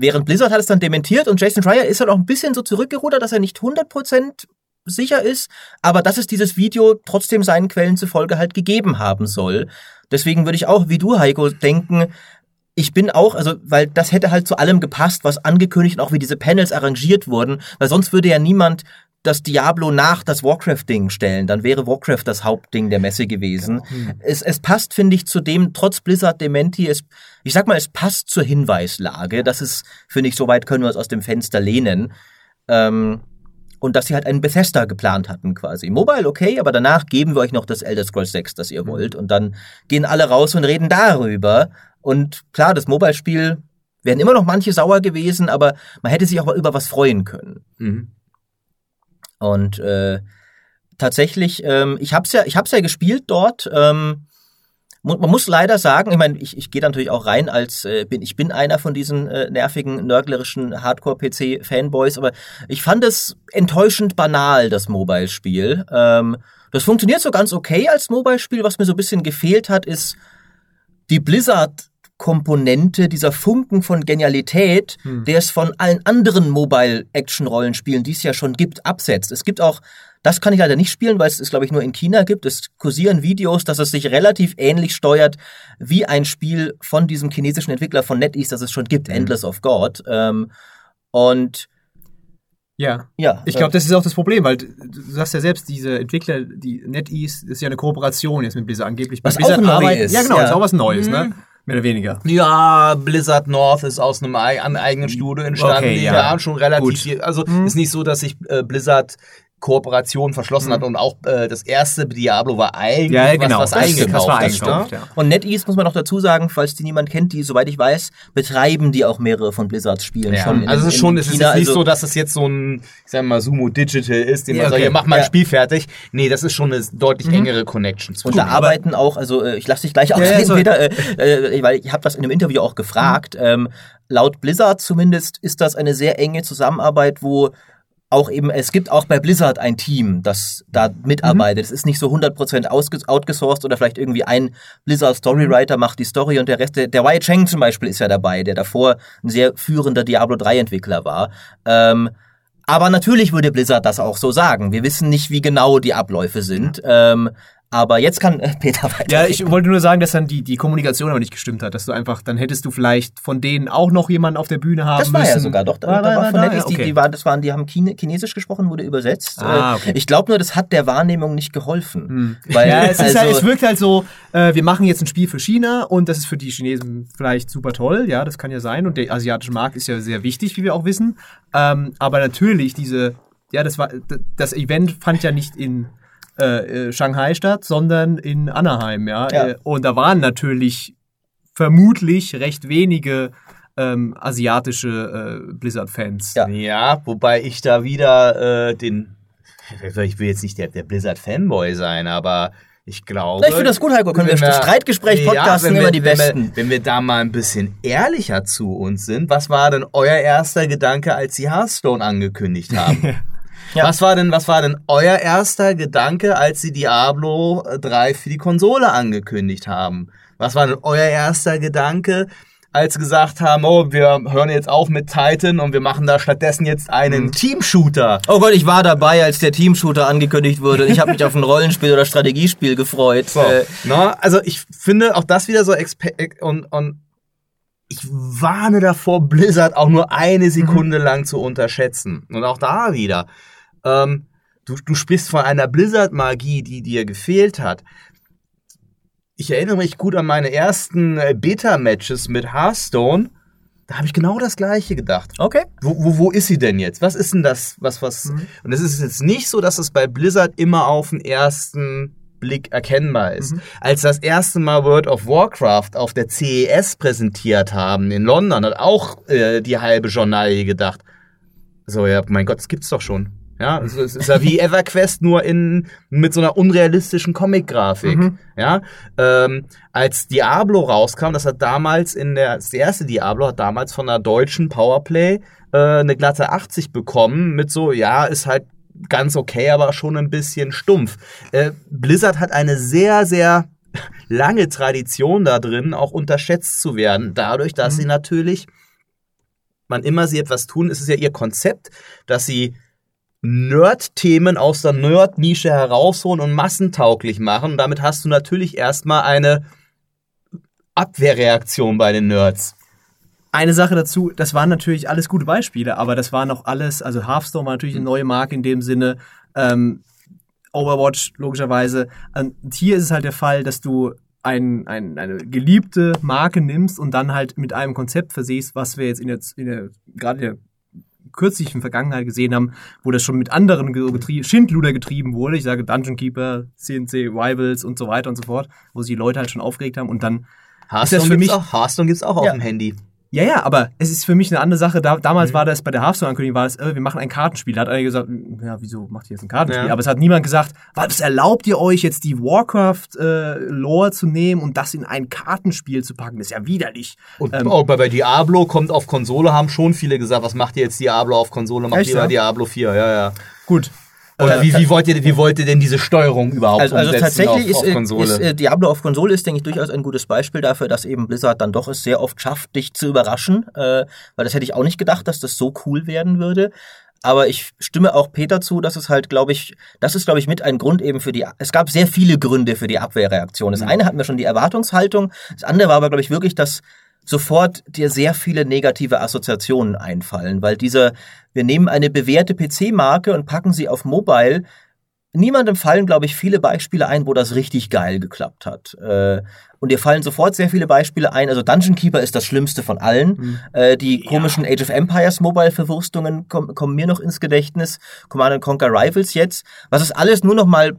[SPEAKER 1] Während Blizzard hat es dann dementiert und Jason Schreier ist halt auch ein bisschen so zurückgerudert, dass er nicht 100% sicher ist, aber dass es dieses Video trotzdem seinen Quellen zufolge halt gegeben haben soll. Deswegen würde ich auch, wie du, Heiko, denken, ich bin auch, also, weil das hätte halt zu allem gepasst, was angekündigt und auch wie diese Panels arrangiert wurden, weil sonst würde ja niemand das Diablo nach das Warcraft-Ding stellen. Dann wäre Warcraft das Hauptding der Messe gewesen. Es, es passt, finde ich, zu dem, trotz Blizzard Dementi, es, ich sag mal, es passt zur Hinweislage. Das ist, finde ich, soweit können wir uns aus dem Fenster lehnen. Ähm, und dass sie halt einen Bethesda geplant hatten quasi. Mobile okay, aber danach geben wir euch noch das Elder Scrolls 6, das ihr wollt. Und dann gehen alle raus und reden darüber. Und klar, das Mobile-Spiel wären immer noch manche sauer gewesen, aber man hätte sich auch mal über was freuen können.
[SPEAKER 3] Mhm.
[SPEAKER 1] Und äh, tatsächlich, ähm, ich hab's ja, ich hab's ja gespielt dort. Ähm, man muss leider sagen, ich meine, ich, ich gehe natürlich auch rein als äh, bin ich bin einer von diesen äh, nervigen nörglerischen Hardcore-PC-Fanboys, aber ich fand es enttäuschend banal das Mobile-Spiel. Ähm, das funktioniert so ganz okay als Mobile-Spiel. Was mir so ein bisschen gefehlt hat, ist die Blizzard Komponente, dieser Funken von Genialität,
[SPEAKER 2] Hm.
[SPEAKER 1] der es von allen anderen Mobile-Action-Rollenspielen, die es ja schon gibt, absetzt. Es gibt auch, das kann ich leider nicht spielen, weil es es, glaube ich, nur in China gibt. Es kursieren Videos, dass es sich relativ ähnlich steuert wie ein Spiel von diesem chinesischen Entwickler von NetEase, das es schon gibt,
[SPEAKER 3] Mhm.
[SPEAKER 1] Endless of God. Ähm, und
[SPEAKER 2] Ja.
[SPEAKER 1] Ja,
[SPEAKER 2] Ich
[SPEAKER 1] äh,
[SPEAKER 2] glaube, das ist auch das Problem, weil du sagst ja selbst, diese Entwickler, die NetEase, ist ja eine Kooperation jetzt mit Blizzard angeblich. Bei
[SPEAKER 1] Was
[SPEAKER 2] Blizzard
[SPEAKER 1] auch neu ist,
[SPEAKER 2] Ja, genau,
[SPEAKER 1] ja.
[SPEAKER 2] ist auch was Neues, ne? Mehr oder weniger.
[SPEAKER 3] Ja, Blizzard North ist aus einem eigenen Studio entstanden.
[SPEAKER 2] Okay,
[SPEAKER 3] die
[SPEAKER 2] ja.
[SPEAKER 3] haben schon relativ
[SPEAKER 2] Gut.
[SPEAKER 3] viel. Also ist nicht so, dass sich äh, Blizzard Kooperation verschlossen hat und auch äh, das erste Diablo war eigentlich
[SPEAKER 2] Ja, genau.
[SPEAKER 3] was, was
[SPEAKER 2] stimmt,
[SPEAKER 3] eingekauft.
[SPEAKER 2] das war eingekauft,
[SPEAKER 3] stimmt.
[SPEAKER 2] ja.
[SPEAKER 1] Und NetEase muss man noch dazu sagen, falls die niemand kennt, die, soweit ich weiß, betreiben die auch mehrere von Blizzards Spielen
[SPEAKER 3] Ja,
[SPEAKER 1] schon. in-
[SPEAKER 3] also es ist
[SPEAKER 1] in
[SPEAKER 3] schon, es ist
[SPEAKER 1] China,
[SPEAKER 3] jetzt nicht
[SPEAKER 1] also-
[SPEAKER 3] so, dass es jetzt so ein, ich sag mal, Sumo Digital ist, den man sagt,
[SPEAKER 1] okay.
[SPEAKER 3] ja, mach mal ein Spiel fertig. Nee, das ist schon eine deutlich
[SPEAKER 2] Mhm.
[SPEAKER 3] engere Connection
[SPEAKER 1] Und da arbeiten auch, also äh, ich lasse dich gleich ausreden,
[SPEAKER 2] so-
[SPEAKER 1] Peter, äh, äh, weil ich habe das in einem Interview auch gefragt. Ähm, laut Blizzard zumindest ist das eine sehr enge Zusammenarbeit, wo auch eben, es gibt auch bei Blizzard ein Team, das da mitarbeitet. Es ist nicht so 100% ausge outgesourced oder vielleicht irgendwie ein Blizzard Storywriter macht die Story und der Rest, der, der Wei Cheng zum Beispiel ist ja dabei, der davor ein sehr führender Diablo 3 Entwickler war. Ähm, aber natürlich würde Blizzard das auch so sagen. Wir wissen nicht, wie genau die Abläufe sind. Ähm, aber jetzt kann äh, Peter weiter.
[SPEAKER 2] Ja, ich wollte nur sagen, dass dann die, die Kommunikation aber nicht gestimmt hat, dass du einfach, dann hättest du vielleicht von denen auch noch jemanden auf der Bühne haben
[SPEAKER 1] Das war
[SPEAKER 2] müssen.
[SPEAKER 1] ja sogar doch. Da,
[SPEAKER 2] War-
[SPEAKER 1] da
[SPEAKER 2] war-
[SPEAKER 1] von? NetEase, die,
[SPEAKER 2] Okay.
[SPEAKER 1] die, waren, das waren, die haben Chine, Chinesisch gesprochen, wurde übersetzt.
[SPEAKER 2] Ah,
[SPEAKER 1] Äh,
[SPEAKER 2] okay.
[SPEAKER 1] Ich glaube nur, das hat der Wahrnehmung nicht geholfen.
[SPEAKER 2] Hm.
[SPEAKER 1] Weil,
[SPEAKER 2] Ja, es, ist
[SPEAKER 1] also,
[SPEAKER 2] halt, es wirkt halt so, äh, wir machen jetzt ein Spiel für China und das ist für die Chinesen vielleicht super toll, ja, das kann ja sein. Und der asiatische Markt ist ja sehr wichtig, wie wir auch wissen. Ähm, aber natürlich, diese, ja, das war, das Event fand ja nicht in äh, äh, Shanghai statt, sondern in Anaheim, ja.
[SPEAKER 1] Ja.
[SPEAKER 2] Äh, Und da waren natürlich vermutlich recht wenige ähm, asiatische äh, Blizzard-Fans.
[SPEAKER 1] Ja.
[SPEAKER 3] Ja, wobei ich da wieder äh, den, ich will jetzt nicht der, der Blizzard-Fanboy sein, aber ich glaube.
[SPEAKER 1] Ich finde das gut, Heiko. Können wir
[SPEAKER 3] wenn
[SPEAKER 1] Streitgespräch podcasten, immer
[SPEAKER 3] wir-
[SPEAKER 1] die
[SPEAKER 3] wenn
[SPEAKER 1] Besten.
[SPEAKER 3] Wir, wenn wir da mal ein bisschen ehrlicher zu uns sind, was war denn euer erster Gedanke, als sie Hearthstone angekündigt haben? [laughs]
[SPEAKER 1] Ja.
[SPEAKER 3] Was war denn, was war denn euer erster Gedanke, als sie Diablo 3 für die Konsole angekündigt haben? Was war denn euer erster Gedanke, als sie gesagt haben, oh, wir hören jetzt auf mit Titan und wir machen da stattdessen jetzt einen
[SPEAKER 1] Hm.
[SPEAKER 3] Team-Shooter?
[SPEAKER 1] Oh Gott, ich war dabei, als der Team-Shooter angekündigt wurde. Ich habe mich auf ein Rollenspiel oder Strategiespiel gefreut.
[SPEAKER 3] So,
[SPEAKER 1] Äh,
[SPEAKER 3] na, also ich finde auch das wieder so expe und, und ich warne davor, Blizzard auch nur eine Sekunde lang zu unterschätzen. Und auch da wieder. Ähm, du, du sprichst von einer Blizzard-Magie, die dir gefehlt hat. Ich erinnere mich gut an meine ersten äh, Beta-Matches mit Hearthstone. Da habe ich genau das Gleiche gedacht.
[SPEAKER 1] okay.
[SPEAKER 3] Wo, wo, wo ist sie denn jetzt? Was ist denn das? Was, was? Und es ist jetzt nicht so, dass es bei Blizzard immer auf den ersten Blick erkennbar ist. Als das erste Mal World of Warcraft auf der CES präsentiert haben in London, hat auch äh, die halbe Journalie gedacht. So, ja, mein Gott, das gibt's doch schon. Ja, es es ist ja wie EverQuest nur in mit so einer unrealistischen Comic-Grafik. Ja, ähm, als Diablo rauskam, das hat damals in der das erste Diablo hat damals von der deutschen Powerplay äh, eine glatte 80 bekommen mit so ja ist halt ganz okay, aber schon ein bisschen stumpf. Äh, Blizzard hat eine sehr sehr lange Tradition da drin, auch unterschätzt zu werden, dadurch, dass sie natürlich wann immer sie etwas tun, ist es ja ihr Konzept, dass sie Nerd-Themen aus der Nerd-Nische herausholen und massentauglich machen. Und damit hast du natürlich erstmal eine Abwehrreaktion bei den Nerds.
[SPEAKER 2] Eine Sache dazu, das waren natürlich alles gute Beispiele, aber das waren auch alles, also Hearthstone war natürlich eine neue Marke in dem Sinne, ähm, Overwatch logischerweise. Und hier ist es halt der Fall, dass du ein, ein, eine geliebte Marke nimmst und dann halt mit einem Konzept versehst, was wir jetzt in der, in der gerade in der kürzlichen Vergangenheit gesehen haben, wo das schon mit anderen ge- getrie Schindluder getrieben wurde. Ich sage Dungeon Keeper, CNC Rivals und so weiter und so fort, wo sich die Leute halt schon aufgeregt haben und dann
[SPEAKER 3] Hearthstone
[SPEAKER 2] für
[SPEAKER 3] gibt's
[SPEAKER 2] mich-
[SPEAKER 3] auch, Hearthstone gibt's auch
[SPEAKER 1] Ja.
[SPEAKER 3] auf dem Handy.
[SPEAKER 2] Ja, ja, aber es ist für mich eine andere Sache. Da, damals war das bei der Hearthstone-Ankündigung, war das, äh, wir machen ein Kartenspiel. Da hat einer gesagt, ja, wieso macht ihr jetzt ein Kartenspiel?
[SPEAKER 3] Ja.
[SPEAKER 2] Aber es hat niemand gesagt, was erlaubt ihr euch jetzt die Warcraft-Lore zu nehmen und das in ein Kartenspiel zu packen? Das ist ja widerlich.
[SPEAKER 3] Und
[SPEAKER 2] Ähm,
[SPEAKER 3] auch bei, bei Diablo kommt auf Konsole, haben schon viele gesagt, was macht ihr jetzt Diablo auf Konsole? Macht lieber
[SPEAKER 2] ja?
[SPEAKER 3] Diablo 4, ja, ja.
[SPEAKER 2] Gut.
[SPEAKER 3] Oder wie, wie, wollt ihr, wie wollt ihr denn diese Steuerung überhaupt
[SPEAKER 1] Also, also tatsächlich
[SPEAKER 3] auf,
[SPEAKER 1] ist,
[SPEAKER 3] auf
[SPEAKER 1] äh,
[SPEAKER 3] Konsole?
[SPEAKER 1] ist äh, Diablo auf Konsole ist, denke ich, durchaus ein gutes Beispiel dafür, dass eben Blizzard dann doch es sehr oft schafft, dich zu überraschen. Äh, weil das hätte ich auch nicht gedacht, dass das so cool werden würde. Aber ich stimme auch Peter zu, dass es halt, glaube ich, das ist, glaube ich, mit ein Grund eben für die, es gab sehr viele Gründe für die Abwehrreaktion. Das eine hatten wir schon die Erwartungshaltung, das andere war aber, glaube ich, wirklich, dass sofort dir sehr viele negative Assoziationen einfallen, weil diese, wir nehmen eine bewährte PC-Marke und packen sie auf Mobile. Niemandem fallen, glaube ich, viele Beispiele ein, wo das richtig geil geklappt hat. Äh, und dir fallen sofort sehr viele Beispiele ein. Also Dungeon Keeper ist das Schlimmste von allen. Mhm. Äh, die komischen Age of Empires Mobile-Verwurstungen kommen, mir noch ins Gedächtnis. Command Conquer Rivals jetzt. Was ist alles nur noch mal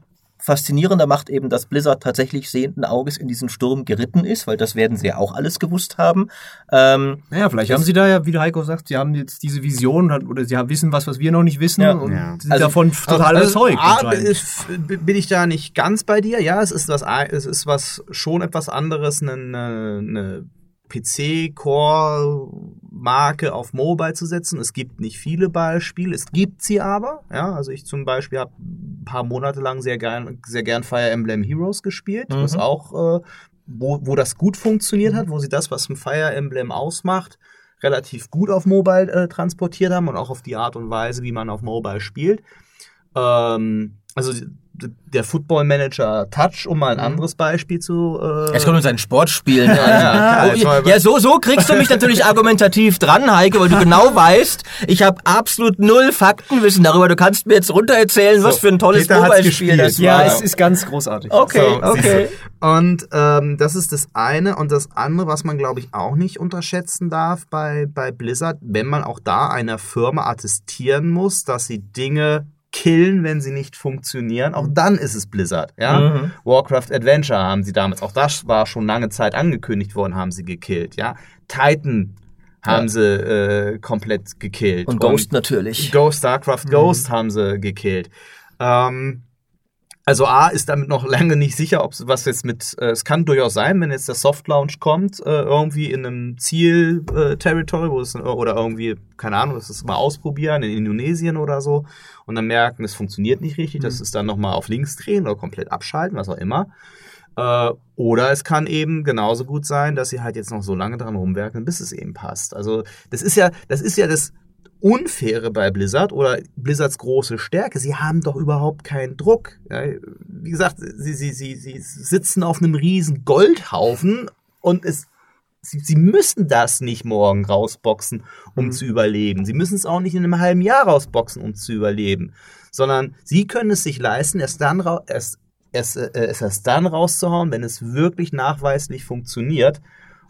[SPEAKER 1] faszinierender macht eben, dass Blizzard tatsächlich sehenden Auges in diesen Sturm geritten ist, weil das werden sie ja auch alles gewusst haben.
[SPEAKER 2] Ähm, naja, vielleicht haben sie da ja, wie der Heiko sagt, sie haben jetzt diese Vision oder sie wissen was, was wir noch nicht wissen ja. und ja. sind also, davon total also, überzeugt.
[SPEAKER 3] A, ist, bin ich da nicht ganz bei dir. Ja, es ist was, es ist was schon etwas anderes, eine, eine PC-Core-Marke auf Mobile zu setzen. Es gibt nicht viele Beispiele, es gibt sie aber. Ja, also ich zum Beispiel habe ein paar Monate lang sehr gern, sehr gern Fire Emblem Heroes gespielt, mhm. was auch, äh, wo, wo das gut funktioniert hat, wo sie das, was ein Fire Emblem ausmacht, relativ gut auf Mobile äh, transportiert haben und auch auf die Art und Weise, wie man auf Mobile spielt. Ähm, also der Football Manager Touch, um mal ein mhm. anderes Beispiel zu.
[SPEAKER 1] Äh es kommt um sein Sportspielen. [laughs] ja, ja, ja, ja, so, so kriegst du mich natürlich argumentativ dran, Heike, weil du [laughs] genau weißt, ich habe absolut null Faktenwissen darüber. Du kannst mir jetzt runtererzählen, so, was für ein tolles Mobile-Spiel das
[SPEAKER 2] war. Ja, es ist ganz großartig.
[SPEAKER 1] Okay, so, okay.
[SPEAKER 3] Und ähm, das ist das eine. Und das andere, was man, glaube ich, auch nicht unterschätzen darf bei, bei Blizzard, wenn man auch da einer Firma attestieren muss, dass sie Dinge killen, wenn sie nicht funktionieren. Auch dann ist es Blizzard. Ja? Mhm. Warcraft Adventure haben sie damals, auch das war schon lange Zeit angekündigt worden, haben sie gekillt. Ja? Titan haben ja. sie äh, komplett gekillt.
[SPEAKER 1] Und Ghost Und natürlich.
[SPEAKER 3] Ghost, StarCraft mhm. Ghost haben sie gekillt. Ähm, also A ist damit noch lange nicht sicher, ob was jetzt mit, äh, es kann durchaus sein, wenn jetzt der Soft Launch kommt, äh, irgendwie in einem Ziel-Territory, äh, wo es, oder irgendwie, keine Ahnung, das ist mal ausprobieren, in Indonesien oder so, und dann merken, es funktioniert nicht richtig, mhm. das ist dann nochmal auf links drehen oder komplett abschalten, was auch immer. Äh, oder es kann eben genauso gut sein, dass sie halt jetzt noch so lange dran rumwerken, bis es eben passt. Also, das ist ja, das ist ja das, Unfaire bei Blizzard oder Blizzards große Stärke, sie haben doch überhaupt keinen Druck. Ja, wie gesagt, sie, sie, sie, sie sitzen auf einem riesen Goldhaufen und es, sie, sie müssen das nicht morgen rausboxen, um mhm. zu überleben. Sie müssen es auch nicht in einem halben Jahr rausboxen, um zu überleben. Sondern sie können es sich leisten, erst dann, erst, erst, äh, es erst dann rauszuhauen, wenn es wirklich nachweislich funktioniert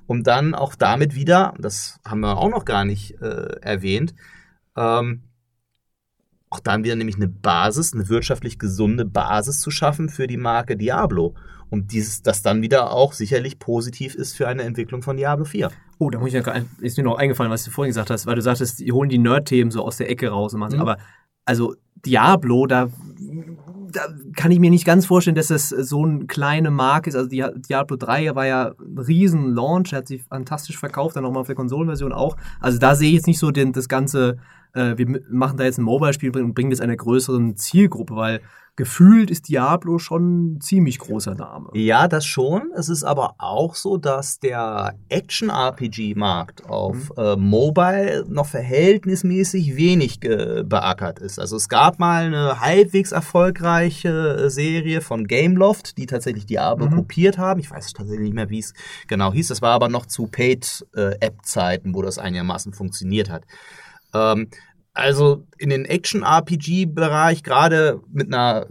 [SPEAKER 3] um dann auch damit wieder, das haben wir auch noch gar nicht äh, erwähnt, ähm, auch dann wieder nämlich eine Basis, eine wirtschaftlich gesunde Basis zu schaffen für die Marke Diablo. Und dieses, das dann wieder auch sicherlich positiv ist für eine Entwicklung von Diablo 4.
[SPEAKER 2] Oh, da muss ich ja, ist mir noch eingefallen, was du vorhin gesagt hast, weil du sagtest, die holen die Nerd-Themen so aus der Ecke raus und machen, mhm. aber also Diablo, da, da kann ich mir nicht ganz vorstellen, dass das so eine kleine Marke ist. Also Diablo 3 war ja ein riesen Launch, hat sich fantastisch verkauft, dann nochmal auf der Konsolenversion auch. Also da sehe ich jetzt nicht so den, das ganze äh, wir machen da jetzt ein Mobile-Spiel und bringen das einer größeren Zielgruppe, weil gefühlt ist Diablo schon ein ziemlich großer Name.
[SPEAKER 3] Ja, das schon. Es ist aber auch so, dass der Action-RPG-Markt auf mhm. äh, Mobile noch verhältnismäßig wenig beackert ist. Also es gab mal eine halbwegs erfolgreiche äh, Serie von Gameloft, die tatsächlich Diablo mhm. kopiert haben. Ich weiß tatsächlich nicht mehr, wie es genau hieß. Das war aber noch zu Paid-App-Zeiten, äh, wo das einigermaßen funktioniert hat. Ähm, also in den Action-RPG-Bereich, gerade mit einer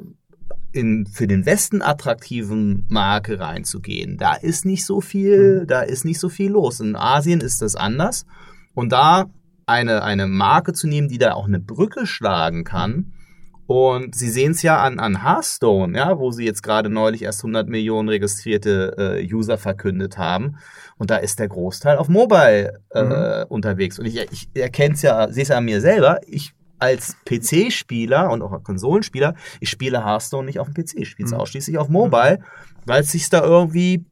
[SPEAKER 3] in, für den Westen attraktiven Marke reinzugehen, da ist nicht so viel, mhm. da ist nicht so viel los. In Asien ist das anders. Und da eine, eine Marke zu nehmen, die da auch eine Brücke schlagen kann, und Sie sehen es ja an, an Hearthstone, ja, wo Sie jetzt gerade neulich erst 100 Millionen registrierte äh, User verkündet haben. Und da ist der Großteil auf Mobile äh, mhm. unterwegs. Und ich, ich erkenne es ja, sehe es ja an mir selber. Ich als PC-Spieler und auch Konsolenspieler, ich spiele Hearthstone nicht auf dem PC, ich spiele es mhm. ausschließlich auf Mobile, weil es sich da irgendwie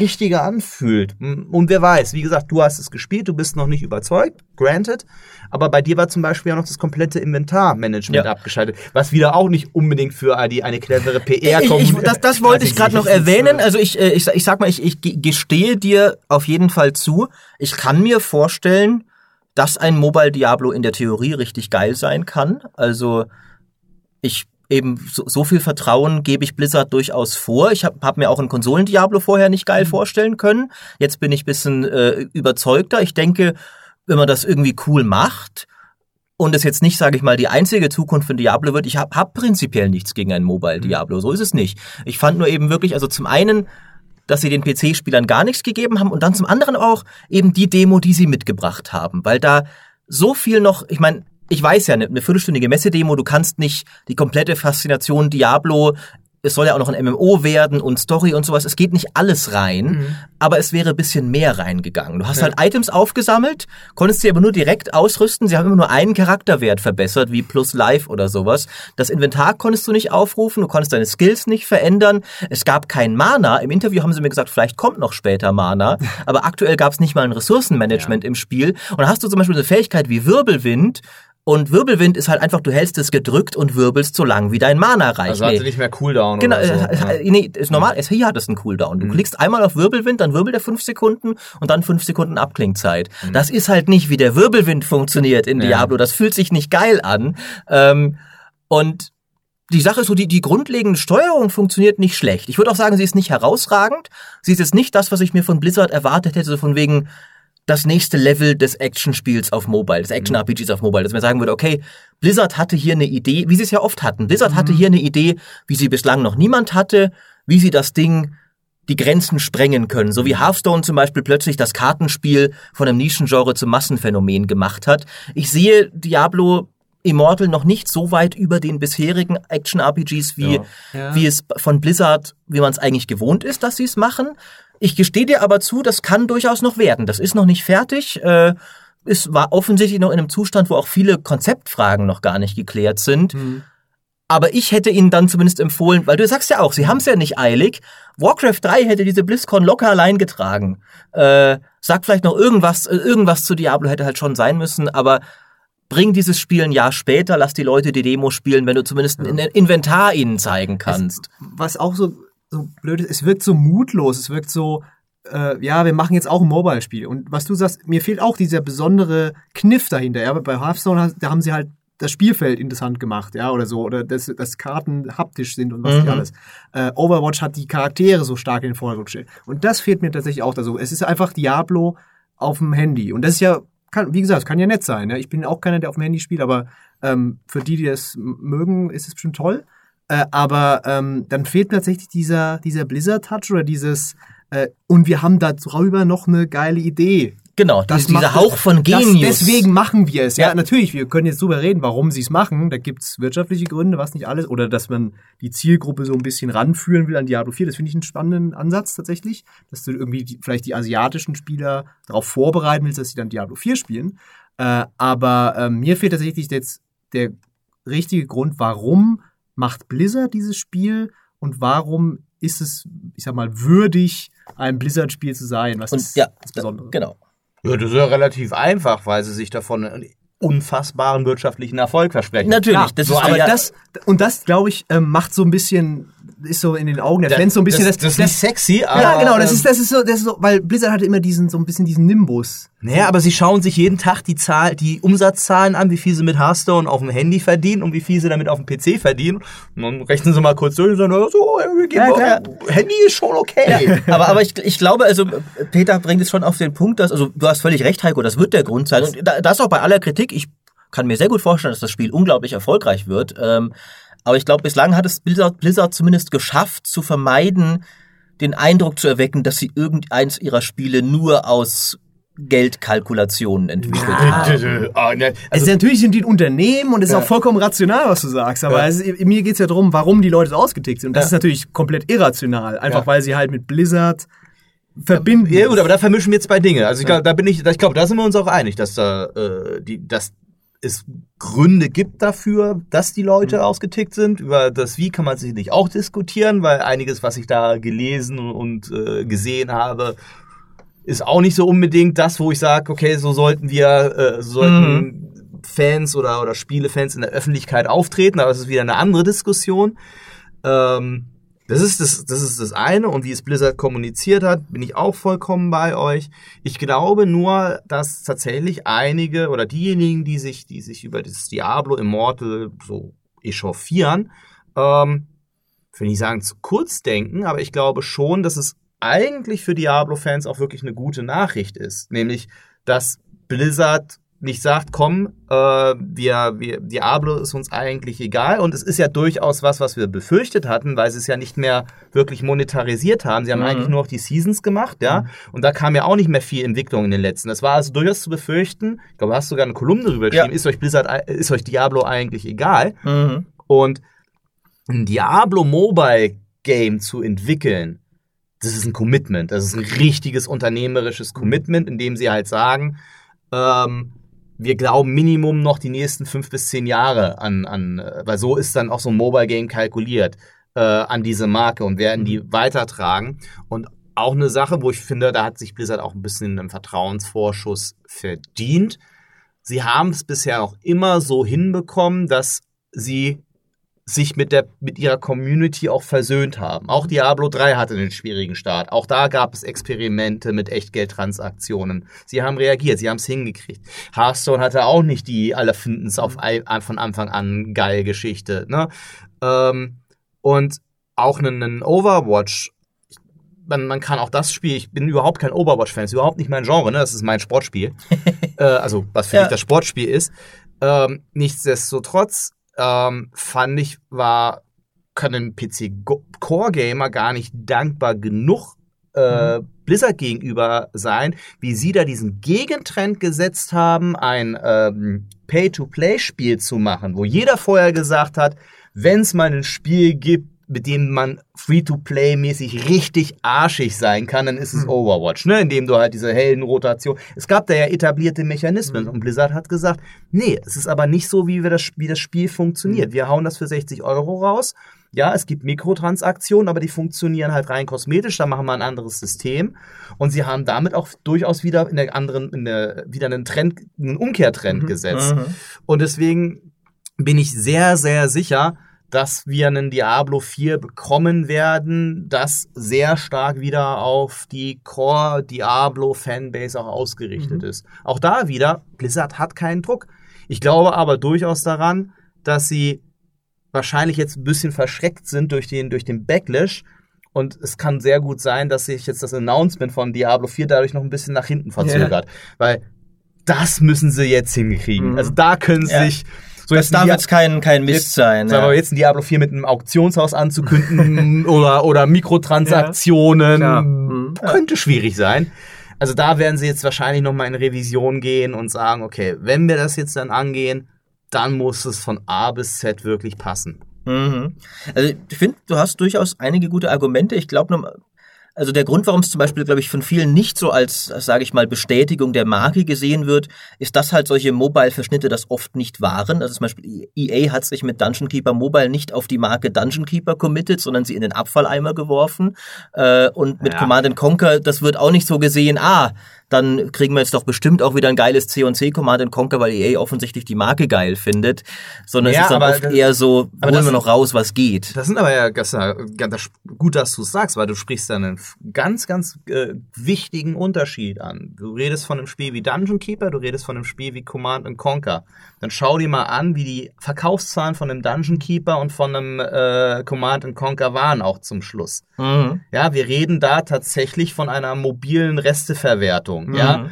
[SPEAKER 3] richtiger anfühlt. Und wer weiß, wie gesagt, du hast es gespielt, du bist noch nicht überzeugt, granted. Aber bei dir war zum Beispiel ja noch das komplette Inventarmanagement ja. abgeschaltet, was wieder auch nicht unbedingt für eine, eine clevere PR kommt.
[SPEAKER 1] Das, das wollte ich gerade noch erwähnen. Also ich, äh, ich, ich sag mal, ich, ich gestehe dir auf jeden Fall zu, ich kann mir vorstellen, dass ein Mobile Diablo in der Theorie richtig geil sein kann. Also ich eben so, so viel Vertrauen gebe ich Blizzard durchaus vor. Ich habe hab mir auch ein Konsolen-Diablo vorher nicht geil mhm. vorstellen können. Jetzt bin ich bisschen äh, überzeugter. Ich denke, wenn man das irgendwie cool macht und es jetzt nicht, sage ich mal, die einzige Zukunft für Diablo wird, ich habe hab prinzipiell nichts gegen ein Mobile mhm. Diablo. So ist es nicht. Ich fand nur eben wirklich, also zum einen dass sie den PC-Spielern gar nichts gegeben haben und dann zum anderen auch eben die Demo, die sie mitgebracht haben, weil da so viel noch, ich meine, ich weiß ja, eine viertelstündige Messedemo, du kannst nicht die komplette Faszination Diablo es soll ja auch noch ein MMO werden und Story und sowas. Es geht nicht alles rein, mhm. aber es wäre ein bisschen mehr reingegangen. Du hast ja. halt Items aufgesammelt, konntest sie aber nur direkt ausrüsten. Sie haben immer nur einen Charakterwert verbessert, wie plus Life oder sowas. Das Inventar konntest du nicht aufrufen, du konntest deine Skills nicht verändern. Es gab kein Mana. Im Interview haben sie mir gesagt, vielleicht kommt noch später Mana, [laughs] aber aktuell gab es nicht mal ein Ressourcenmanagement ja. im Spiel. Und dann hast du zum Beispiel eine Fähigkeit wie Wirbelwind, und Wirbelwind ist halt einfach, du hältst es gedrückt und wirbelst so lang, wie dein Mana reicht.
[SPEAKER 3] Also nee. hat sie nicht mehr Cooldown
[SPEAKER 1] genau,
[SPEAKER 3] oder so.
[SPEAKER 1] Äh, nee, ist normal, es, hier hat es einen Cooldown. Du mhm. klickst einmal auf Wirbelwind, dann wirbelt er fünf Sekunden und dann fünf Sekunden Abklingzeit. Mhm. Das ist halt nicht, wie der Wirbelwind funktioniert in Diablo. Das fühlt sich nicht geil an. Ähm, und die Sache ist so, die, die grundlegende Steuerung funktioniert nicht schlecht. Ich würde auch sagen, sie ist nicht herausragend. Sie ist jetzt nicht das, was ich mir von Blizzard erwartet hätte, so von wegen, das nächste Level des Action-Spiels auf Mobile, des Action-RPGs auf Mobile, dass man sagen würde, okay, Blizzard hatte hier eine Idee, wie sie es ja oft hatten. Blizzard mhm. hatte hier eine Idee, wie sie bislang noch niemand hatte, wie sie das Ding die Grenzen sprengen können. So wie Hearthstone zum Beispiel plötzlich das Kartenspiel von einem Nischengenre zum Massenphänomen gemacht hat. Ich sehe Diablo Immortal noch nicht so weit über den bisherigen Action-RPGs, wie, ja. Ja. wie es von Blizzard, wie man es eigentlich gewohnt ist, dass sie es machen. Ich gestehe dir aber zu, das kann durchaus noch werden. Das ist noch nicht fertig. Äh, es war offensichtlich noch in einem Zustand, wo auch viele Konzeptfragen noch gar nicht geklärt sind. Mhm. Aber ich hätte ihnen dann zumindest empfohlen, weil du sagst ja auch, sie haben es ja nicht eilig. Warcraft 3 hätte diese BlizzCon locker allein getragen. Äh, sag vielleicht noch irgendwas, äh, irgendwas zu Diablo hätte halt schon sein müssen, aber bring dieses Spiel ein Jahr später, lass die Leute die Demo spielen, wenn du zumindest ein Inventar ihnen zeigen kannst.
[SPEAKER 2] Was auch so so blöd ist, es wirkt so mutlos, es wirkt so, äh, ja, wir machen jetzt auch ein Mobile-Spiel. Und was du sagst, mir fehlt auch dieser besondere Kniff dahinter. Ja, bei Hearthstone, da haben sie halt das Spielfeld interessant gemacht, ja, oder so, oder dass, dass Karten haptisch sind und was mhm. nicht alles. Äh, Overwatch hat die Charaktere so stark in den Vordergrund gestellt. Und das fehlt mir tatsächlich auch da so. Es ist einfach Diablo auf dem Handy. Und das ist ja, kann, wie gesagt, kann ja nett sein. Ja? Ich bin auch keiner, der auf dem Handy spielt, aber ähm, für die, die das mögen, ist es bestimmt toll. Äh, aber ähm, dann fehlt tatsächlich dieser, dieser Blizzard-Touch oder dieses, äh, und wir haben darüber noch eine geile Idee.
[SPEAKER 1] Genau, das dieser Hauch von Genius.
[SPEAKER 2] Das, deswegen machen wir es. Ja. ja, natürlich, wir können jetzt drüber reden, warum sie es machen. Da gibt's wirtschaftliche Gründe, was nicht alles. Oder dass man die Zielgruppe so ein bisschen ranführen will an Diablo 4. Das finde ich einen spannenden Ansatz tatsächlich. Dass du irgendwie die, vielleicht die asiatischen Spieler darauf vorbereiten willst, dass sie dann Diablo 4 spielen. Äh, aber äh, mir fehlt tatsächlich jetzt der richtige Grund, warum macht Blizzard dieses Spiel und warum ist es, ich sag mal, würdig, ein Blizzard-Spiel zu sein? Was
[SPEAKER 1] und,
[SPEAKER 2] ist
[SPEAKER 1] ja, das Besondere? Genau.
[SPEAKER 3] Ja, das ist ja relativ einfach, weil sie sich davon unfassbaren wirtschaftlichen Erfolg versprechen.
[SPEAKER 1] Natürlich, Klar,
[SPEAKER 2] das so, ist aber ja das und das glaube ich ähm, macht so ein bisschen ist so in den Augen der da, Fans so ein bisschen
[SPEAKER 3] das, das, das, das ist sexy,
[SPEAKER 2] aber ja genau, das ähm, ist das ist so das ist so, weil Blizzard hatte immer diesen so ein bisschen diesen Nimbus.
[SPEAKER 3] Naja, aber sie schauen sich jeden Tag die Zahl, die Umsatzzahlen an, wie viel sie mit Hearthstone auf dem Handy verdienen und wie viel sie damit auf dem PC verdienen. Und dann rechnen sie mal kurz durch und sagen, so, ja, klar. Handy ist schon okay.
[SPEAKER 1] Ja, [laughs] aber aber ich, ich glaube, also Peter bringt es schon auf den Punkt, dass also du hast völlig recht, Heiko, das wird der Grund sein. Und das auch bei aller Kritik. Ich kann mir sehr gut vorstellen, dass das Spiel unglaublich erfolgreich wird. Ähm, aber ich glaube, bislang hat es Blizzard, Blizzard zumindest geschafft, zu vermeiden, den Eindruck zu erwecken, dass sie irgendeins ihrer Spiele nur aus Geldkalkulationen entwickelt ja. haben. [laughs]
[SPEAKER 2] Ah, ne, also, also natürlich sind die ein Unternehmen und es ist ja. auch vollkommen rational, was du sagst. Aber ja. es, mir geht's ja darum, warum die Leute so ausgetickt sind. Und das ist natürlich komplett irrational. Einfach weil sie halt mit Blizzard verbinden.
[SPEAKER 3] Ja gut, aber da vermischen wir jetzt zwei Dinge. Also ich glaube, da bin ich, ich glaube, da sind wir uns auch einig, dass da äh, die, dass es Gründe gibt dafür, dass die Leute mhm. ausgetickt sind. Über das Wie kann man sicherlich auch diskutieren, weil einiges, was ich da gelesen und äh, gesehen habe, ist auch nicht so unbedingt das, wo ich sage, okay, so sollten wir, äh, so sollten mhm. Fans oder, oder Spielefans in der Öffentlichkeit auftreten, aber es ist wieder eine andere Diskussion. Ähm, das ist das, das ist das eine und wie es Blizzard kommuniziert hat, bin ich auch vollkommen bei euch. Ich glaube nur, dass tatsächlich einige oder diejenigen, die sich, die sich über das Diablo Immortal so echauffieren, ähm, will nicht sagen zu kurz denken, aber ich glaube schon, dass es eigentlich für Diablo-Fans auch wirklich eine gute Nachricht ist. Nämlich, dass Blizzard nicht sagt, komm, äh, wir, wir, Diablo ist uns eigentlich egal. Und es ist ja durchaus was, was wir befürchtet hatten, weil sie es ja nicht mehr wirklich monetarisiert haben. Sie haben mhm. eigentlich nur noch die Seasons gemacht, ja. Mhm. Und da kam ja auch nicht mehr viel Entwicklung in den letzten. Das war also durchaus zu befürchten. Ich glaube, du hast sogar eine Kolumne darüber geschrieben. Ja. Ist euch Blizzard, ist euch Diablo eigentlich egal? Mhm. Und ein Diablo Mobile Game zu entwickeln, das ist ein Commitment. Das ist ein richtiges unternehmerisches Commitment, in dem sie halt sagen, ähm, wir glauben Minimum noch die nächsten fünf bis zehn Jahre an, an äh, weil so ist dann auch so ein Mobile Game kalkuliert, äh, an diese Marke und werden die mhm. weitertragen. Und auch eine Sache, wo ich finde, da hat sich Blizzard auch ein bisschen einen Vertrauensvorschuss verdient. Sie haben es bisher auch immer so hinbekommen, dass sie sich mit, der, mit ihrer Community auch versöhnt haben. Auch Diablo 3 hatte einen schwierigen Start. Auch da gab es Experimente mit Echtgeldtransaktionen. Sie haben reagiert, sie haben es hingekriegt. Hearthstone hatte auch nicht die alle finden es auf von Anfang an geil Geschichte. Ne? Ähm, und auch einen, Overwatch man, man kann auch das Spiel, ich bin überhaupt kein Overwatch-Fan, ist überhaupt nicht mein Genre, ne? Das ist mein Sportspiel. [laughs] äh, also, was für ja. mich das Sportspiel ist. Ähm, nichtsdestotrotz ähm, fand ich, war, kann ein PC-Core-Gamer gar nicht dankbar genug äh, mhm. Blizzard gegenüber sein, wie sie da diesen Gegentrend gesetzt haben, ein ähm, Pay-to-Play-Spiel zu machen, wo jeder vorher gesagt hat, wenn es mal ein Spiel gibt, mit dem man Free-to-Play-mäßig richtig arschig sein kann, dann ist es hm. Overwatch, ne? Indem du halt diese Heldenrotation. Es gab da ja etablierte Mechanismen mhm. und Blizzard hat gesagt, nee, es ist aber nicht so, wie wir das, wie das Spiel funktioniert. Mhm. Wir hauen das für 60 Euro raus. Ja, es gibt Mikrotransaktionen, aber die funktionieren halt rein kosmetisch. Da machen wir ein anderes System. Und sie haben damit auch durchaus wieder in der anderen, in der, wieder einen Trend, einen Umkehrtrend mhm. gesetzt. Mhm. Und deswegen bin ich sehr, sehr sicher, dass wir einen Diablo 4 bekommen werden, das sehr stark wieder auf die Core Diablo Fanbase auch ausgerichtet mhm. ist. Auch da wieder, Blizzard hat keinen Druck. Ich glaube aber durchaus daran, dass sie wahrscheinlich jetzt ein bisschen verschreckt sind durch den, durch den Backlash. Und es kann sehr gut sein, dass sich jetzt das Announcement von Diablo 4 dadurch noch ein bisschen nach hinten verzögert. Yeah. Weil das müssen sie jetzt hinkriegen. Mhm. Also da können sie ja. sich
[SPEAKER 1] so das darf jetzt kein, kein Mist jetzt, sein.
[SPEAKER 3] Sagen wir jetzt ein Diablo 4 mit einem Auktionshaus anzukünden [laughs] oder, oder Mikrotransaktionen. Ja, mhm. Könnte schwierig sein. Also da werden sie jetzt wahrscheinlich nochmal in Revision gehen und sagen, okay, wenn wir das jetzt dann angehen, dann muss es von A bis Z wirklich passen.
[SPEAKER 1] Mhm. Also ich finde, du hast durchaus einige gute Argumente. Ich glaube, also der Grund, warum es zum Beispiel, glaube ich, von vielen nicht so als, sage ich mal, Bestätigung der Marke gesehen wird, ist, dass halt solche Mobile-Verschnitte das oft nicht waren. Also zum Beispiel EA hat sich mit Dungeon Keeper Mobile nicht auf die Marke Dungeon Keeper committed, sondern sie in den Abfalleimer geworfen. Äh, und mit ja. Command Conquer, das wird auch nicht so gesehen, ah, dann kriegen wir jetzt doch bestimmt auch wieder ein geiles C&C Command Conquer, weil EA offensichtlich die Marke geil findet, sondern ja, es ist dann oft das, eher so, holen wir noch raus, was geht.
[SPEAKER 3] Das sind aber ja ganz, ganz gut, dass du es sagst, weil du sprichst da einen ganz, ganz äh, wichtigen Unterschied an. Du redest von einem Spiel wie Dungeon Keeper, du redest von einem Spiel wie Command Conquer. Dann schau dir mal an, wie die Verkaufszahlen von einem Dungeon Keeper und von einem äh, Command Conquer waren auch zum Schluss. Mhm. Ja, wir reden da tatsächlich von einer mobilen Resteverwertung. Werbung,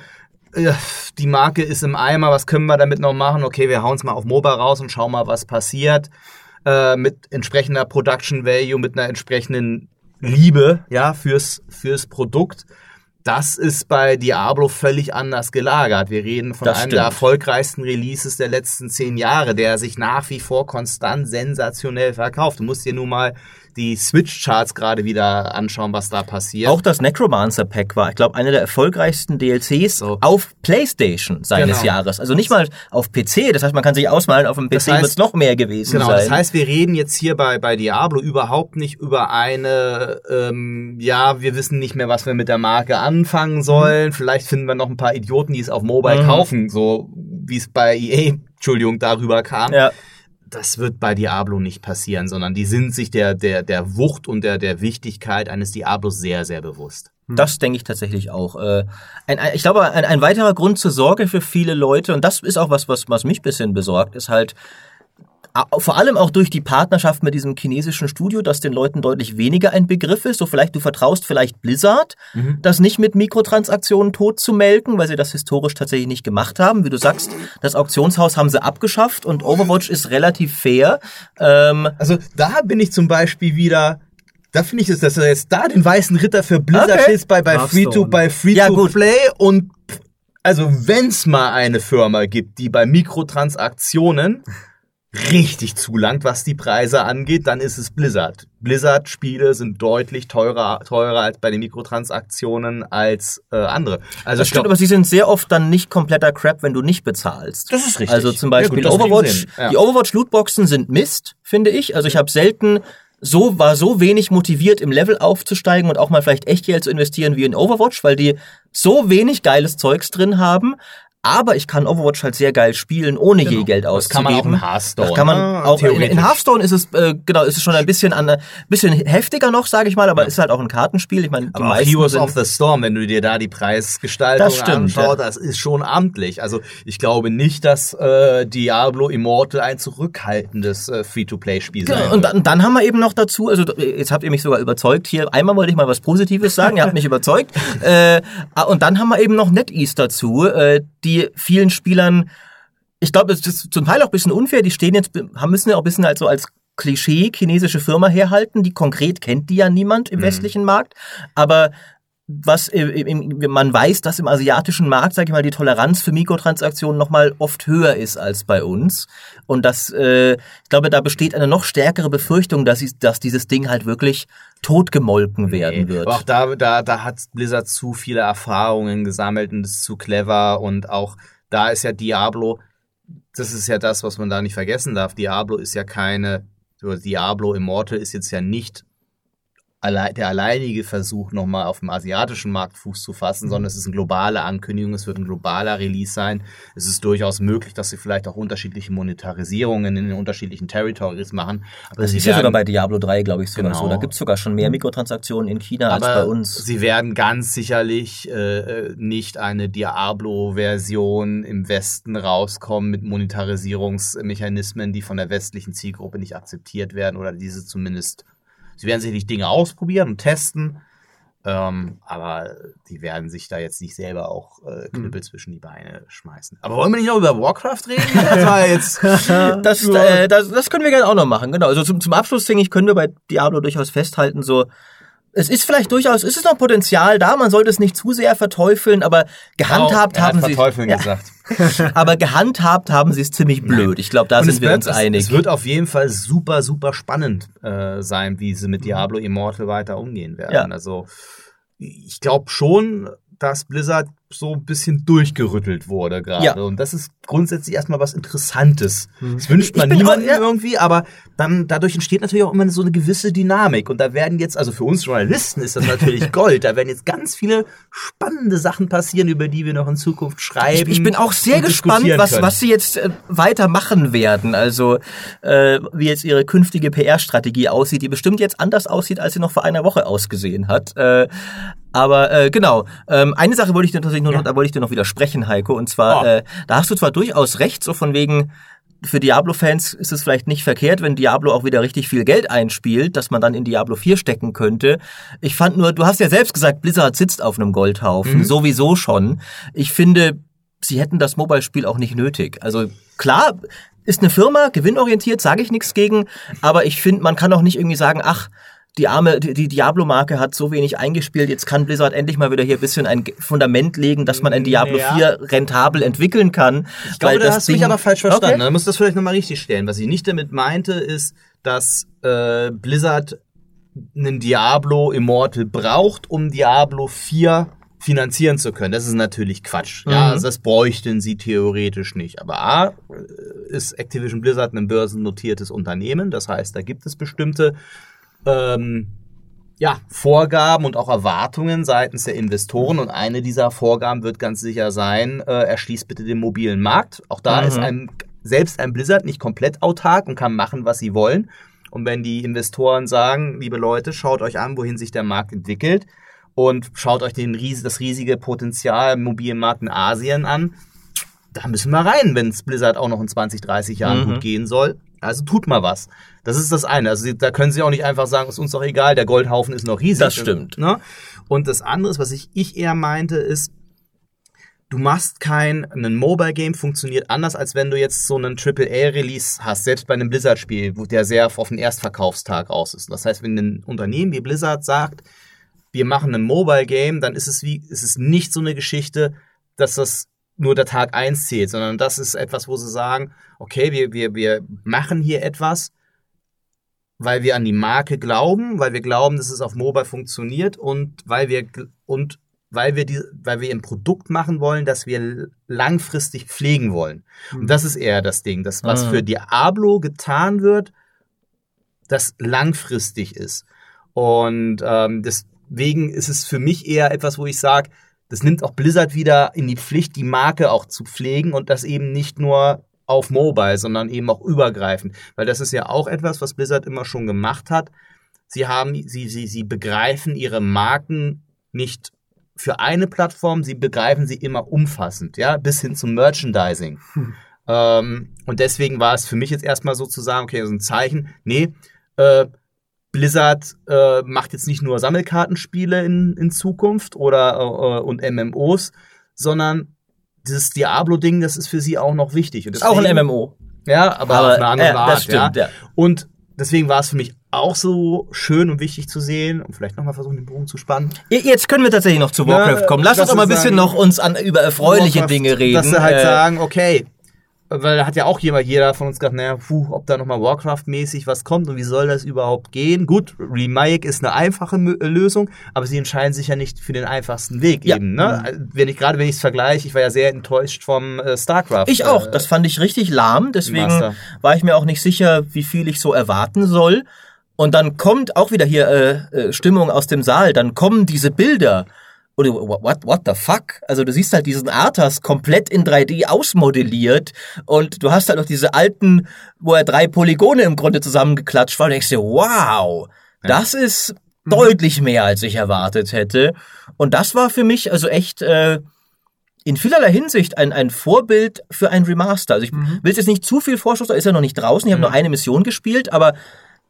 [SPEAKER 3] mhm. ja. Die Marke ist im Eimer, was können wir damit noch machen? Okay, wir hauen es mal auf Mobile raus und schauen mal, was passiert. Äh, mit entsprechender Production Value, mit einer entsprechenden Liebe, ja, fürs, fürs Produkt. Das ist bei Diablo völlig anders gelagert. Wir reden von das einem stimmt. der erfolgreichsten Releases der letzten zehn Jahre, der sich nach wie vor konstant sensationell verkauft. Du musst dir nur mal die Switch-Charts gerade wieder anschauen, was da passiert.
[SPEAKER 1] Auch das Necromancer Pack war, ich glaube, einer der erfolgreichsten DLCs so. auf PlayStation seines genau. Jahres. Also nicht mal auf PC, das heißt, man kann sich ausmalen, auf dem PC das heißt, wird es noch mehr gewesen
[SPEAKER 3] genau,
[SPEAKER 1] sein.
[SPEAKER 3] Genau, das heißt, wir reden jetzt hier bei, bei Diablo überhaupt nicht über eine, ähm, ja, wir wissen nicht mehr, was wir mit der Marke anfangen sollen. Mhm. Vielleicht finden wir noch ein paar Idioten, die es auf Mobile mhm. kaufen, so wie es bei EA, Entschuldigung, darüber kam. Ja das wird bei Diablo nicht passieren, sondern die sind sich der, der, der Wucht und der, der Wichtigkeit eines Diablos sehr, sehr bewusst.
[SPEAKER 1] Hm. Das denke ich tatsächlich auch. Äh, ein, ein, ich glaube, ein, ein weiterer Grund zur Sorge für viele Leute, und das ist auch was, was, was mich bisschen besorgt, ist halt, vor allem auch durch die Partnerschaft mit diesem chinesischen Studio, das den Leuten deutlich weniger ein Begriff ist. So vielleicht du vertraust vielleicht Blizzard, mhm. das nicht mit Mikrotransaktionen tot zu melken, weil sie das historisch tatsächlich nicht gemacht haben. Wie du sagst, das Auktionshaus haben sie abgeschafft und Overwatch ist relativ fair.
[SPEAKER 3] Ähm, also da bin ich zum Beispiel wieder da finde ich es, dass er jetzt da den weißen Ritter für Blizzard okay. ist bei, bei Free to, bei Free ja, to Play und also wenn's mal eine Firma gibt, die bei Mikrotransaktionen [laughs] richtig zulangt, was die Preise angeht, dann ist es Blizzard. Blizzard-Spiele sind deutlich teurer, teurer als bei den Mikrotransaktionen als äh, andere.
[SPEAKER 1] Also das stimmt, glaub, aber sie sind sehr oft dann nicht kompletter Crap, wenn du nicht bezahlst.
[SPEAKER 3] Das ist richtig.
[SPEAKER 1] Also zum Beispiel ja, gut, Overwatch. Ja. Die Overwatch-Lootboxen sind Mist, finde ich. Also ich habe selten so war so wenig motiviert im Level aufzusteigen und auch mal vielleicht echt Geld zu investieren wie in Overwatch, weil die so wenig geiles Zeugs drin haben, aber ich kann Overwatch halt sehr geil spielen, ohne genau. je Geld auszugeben. Das kann man auch
[SPEAKER 3] in Hearthstone. Das
[SPEAKER 1] kann man ah, auch in, in, Hearthstone ist es äh, genau, ist es schon ein bisschen an, bisschen heftiger noch, sage ich mal, aber ja. ist halt auch ein Kartenspiel. Ich meine, die
[SPEAKER 3] aber meisten Heroes of the Storm, wenn du dir da die Preisgestaltung das stimmt, anschaust, ja. das ist schon amtlich. Also ich glaube nicht, dass äh, Diablo Immortal ein zurückhaltendes äh, Free-to-Play-Spiel genau. sein
[SPEAKER 1] Und dann, dann haben wir eben noch dazu, also jetzt habt ihr mich sogar überzeugt hier. Einmal wollte ich mal was Positives sagen, ihr habt mich [laughs] überzeugt. Äh, und dann haben wir eben noch NetEase dazu, äh, die vielen Spielern, ich glaube, das ist zum Teil auch ein bisschen unfair, die stehen jetzt, haben müssen ja auch ein bisschen als so als Klischee chinesische Firma herhalten, die konkret kennt die ja niemand im mhm. westlichen Markt, aber was man weiß, dass im asiatischen Markt, sage ich mal, die Toleranz für Mikrotransaktionen noch mal oft höher ist als bei uns und das, äh, ich glaube, da besteht eine noch stärkere Befürchtung, dass, dieses Ding halt wirklich totgemolken nee, werden wird.
[SPEAKER 3] Auch da, da, da hat Blizzard zu viele Erfahrungen gesammelt und ist zu clever und auch da ist ja Diablo, das ist ja das, was man da nicht vergessen darf. Diablo ist ja keine, Diablo Immortal ist jetzt ja nicht der alleinige Versuch, nochmal auf dem asiatischen Markt Fuß zu fassen, mhm. sondern es ist eine globale Ankündigung, es wird ein globaler Release sein. Es ist durchaus möglich, dass sie vielleicht auch unterschiedliche Monetarisierungen in den unterschiedlichen Territories machen.
[SPEAKER 1] Aber das ist ja sogar bei Diablo 3, glaube ich, sogar genau. so. Da gibt es sogar schon mehr mhm. Mikrotransaktionen in China Aber als bei uns.
[SPEAKER 3] Sie werden ganz sicherlich äh, nicht eine Diablo-Version im Westen rauskommen mit Monetarisierungsmechanismen, die von der westlichen Zielgruppe nicht akzeptiert werden oder diese zumindest Sie werden sicherlich Dinge ausprobieren und testen, ähm, aber die werden sich da jetzt nicht selber auch äh, Knüppel mhm. zwischen die Beine schmeißen. Aber wollen wir nicht noch über Warcraft reden? Das war
[SPEAKER 1] jetzt. [laughs] das, [laughs] äh, das, das können wir gerne auch noch machen, genau. Also zum, zum Abschluss, denke ich, können wir bei Diablo durchaus festhalten, so es ist vielleicht durchaus, ist es noch Potenzial da, man sollte es nicht zu sehr verteufeln, aber gehandhabt oh, haben sie
[SPEAKER 3] verteufeln ja. gesagt. [laughs]
[SPEAKER 1] aber gehandhabt haben sie es ziemlich blöd. Ich glaube, da Und sind wir uns einig.
[SPEAKER 3] Es wird auf jeden Fall super super spannend äh, sein, wie sie mit Diablo Immortal weiter umgehen werden. Ja. Also ich glaube schon, dass Blizzard so ein bisschen durchgerüttelt wurde gerade. Ja. Und das ist grundsätzlich erstmal was Interessantes. Mhm. Das wünscht man niemandem ja. irgendwie, aber dann dadurch entsteht natürlich auch immer so eine gewisse Dynamik. Und da werden jetzt, also für uns Journalisten ist das natürlich [laughs] Gold. Da werden jetzt ganz viele spannende Sachen passieren, über die wir noch in Zukunft schreiben.
[SPEAKER 1] Ich, ich bin auch sehr gespannt, was, was sie jetzt äh, weitermachen werden. Also äh, wie jetzt ihre künftige PR-Strategie aussieht, die bestimmt jetzt anders aussieht, als sie noch vor einer Woche ausgesehen hat. Äh, aber äh, genau, ähm, eine Sache wollte ich dir tatsächlich nur noch, da wollte ich dir noch widersprechen, Heiko. Und zwar, oh. äh, da hast du zwar durchaus recht, so von wegen, für Diablo-Fans ist es vielleicht nicht verkehrt, wenn Diablo auch wieder richtig viel Geld einspielt, dass man dann in Diablo 4 stecken könnte. Ich fand nur, du hast ja selbst gesagt, Blizzard sitzt auf einem Goldhaufen, mhm. sowieso schon. Ich finde, sie hätten das Mobile-Spiel auch nicht nötig. Also klar, ist eine Firma, gewinnorientiert, sage ich nichts gegen, aber ich finde, man kann auch nicht irgendwie sagen, ach, die arme, die, die Diablo-Marke hat so wenig eingespielt, jetzt kann Blizzard endlich mal wieder hier ein bisschen ein Fundament legen, dass man ein Diablo ja. 4 rentabel entwickeln kann.
[SPEAKER 3] Ich glaube, da hast du mich aber falsch verstanden. Okay. Du musst das vielleicht nochmal richtig stellen. Was ich nicht damit meinte, ist, dass äh, Blizzard einen Diablo Immortal braucht, um Diablo 4 finanzieren zu können. Das ist natürlich Quatsch. Mhm. Ja, also das bräuchten sie theoretisch nicht. Aber A, äh, ist Activision Blizzard ein börsennotiertes Unternehmen. Das heißt, da gibt es bestimmte ähm, ja, Vorgaben und auch Erwartungen seitens der Investoren. Und eine dieser Vorgaben wird ganz sicher sein, äh, erschließt bitte den mobilen Markt. Auch da mhm. ist ein, selbst ein Blizzard nicht komplett autark und kann machen, was sie wollen. Und wenn die Investoren sagen, liebe Leute, schaut euch an, wohin sich der Markt entwickelt und schaut euch den, das riesige Potenzial im mobilen Markt in Asien an, da müssen wir rein, wenn es Blizzard auch noch in 20, 30 Jahren mhm. gut gehen soll Also tut mal was. Das ist das eine. Also da können sie auch nicht einfach sagen, ist uns doch egal, der Goldhaufen ist noch riesig.
[SPEAKER 1] Das stimmt.
[SPEAKER 3] Ne? Und das andere, was ich, ich eher meinte, ist, du machst kein, ein Mobile Game funktioniert anders, als wenn du jetzt so einen AAA-Release hast, selbst bei einem Blizzard-Spiel, wo der sehr auf den Erstverkaufstag aus ist. Das heißt, wenn ein Unternehmen wie Blizzard sagt, wir machen ein Mobile Game, dann ist es wie, ist es nicht so eine Geschichte, dass das nur der Tag eins zählt, sondern das ist etwas, wo sie sagen, okay, wir, wir, wir machen hier etwas, weil wir an die Marke glauben, weil wir glauben, dass es auf Mobile funktioniert und weil wir und weil wir die, weil wir ein Produkt machen wollen, das wir langfristig pflegen wollen. Und das ist eher das Ding, das was
[SPEAKER 1] Mhm.
[SPEAKER 3] für Diablo getan wird, das langfristig ist. Und ähm, deswegen ist es für mich eher etwas, wo ich sage, das nimmt auch Blizzard wieder in die Pflicht, die Marke auch zu pflegen und das eben nicht nur auf Mobile, sondern eben auch übergreifend. Weil das ist ja auch etwas, was Blizzard immer schon gemacht hat. Sie haben, sie, sie, sie begreifen ihre Marken nicht für eine Plattform, sie begreifen sie immer umfassend, ja, bis hin zum Merchandising. Ähm, und deswegen war es für mich jetzt erstmal so zu sagen, okay, so ein Zeichen, nee, äh, Blizzard äh, macht jetzt nicht nur Sammelkartenspiele in, in Zukunft oder äh, und MMOs, sondern dieses Diablo-Ding, das ist für sie auch noch wichtig. Und
[SPEAKER 1] Ist auch ein
[SPEAKER 3] deswegen-
[SPEAKER 1] MMO.
[SPEAKER 3] Ja, aber, auf eine andere
[SPEAKER 1] ja,
[SPEAKER 3] Art.
[SPEAKER 1] das stimmt,
[SPEAKER 3] ja.
[SPEAKER 1] ja.
[SPEAKER 3] Und deswegen war es für mich auch so schön und wichtig zu sehen und vielleicht nochmal versuchen, den Bogen zu spannen.
[SPEAKER 1] Jetzt können wir tatsächlich noch zu Warcraft kommen. Lass
[SPEAKER 3] dass
[SPEAKER 1] uns doch mal ein
[SPEAKER 3] wir
[SPEAKER 1] bisschen noch uns an über erfreuliche
[SPEAKER 3] Warcraft,
[SPEAKER 1] Dinge reden.
[SPEAKER 3] Dass sie halt
[SPEAKER 1] Äh,
[SPEAKER 3] sagen, okay, weil da hat ja auch jeder, jeder von uns gedacht, naja, puh, ob da nochmal Warcraft-mäßig was kommt und wie soll das überhaupt gehen? Gut, Remake ist eine einfache äh, Lösung, aber sie entscheiden sich ja nicht für den einfachsten Weg
[SPEAKER 1] Ja.
[SPEAKER 3] eben. Ne? Wenn ich gerade, wenn ich es vergleiche, ich war ja sehr enttäuscht vom äh, StarCraft.
[SPEAKER 1] Ich auch.
[SPEAKER 3] Äh,
[SPEAKER 1] Das fand ich richtig lahm. Deswegen
[SPEAKER 3] Master.
[SPEAKER 1] war ich mir auch nicht sicher, wie viel ich so erwarten soll. Und dann kommt auch wieder hier äh, äh, Stimmung aus dem Saal. Dann kommen diese Bilder. Du, what, what the fuck? Also du siehst halt diesen Arthas komplett in 3D ausmodelliert und du hast halt noch diese alten, wo er drei Polygone im Grunde zusammengeklatscht war und denkst dir, wow, das ist deutlich mehr, als ich erwartet hätte. Und das war für mich also echt äh, in vielerlei Hinsicht ein, ein Vorbild für ein Remaster. Also ich will jetzt nicht zu viel Vorschuss, da ist er noch nicht draußen. Ich habe nur eine Mission gespielt, aber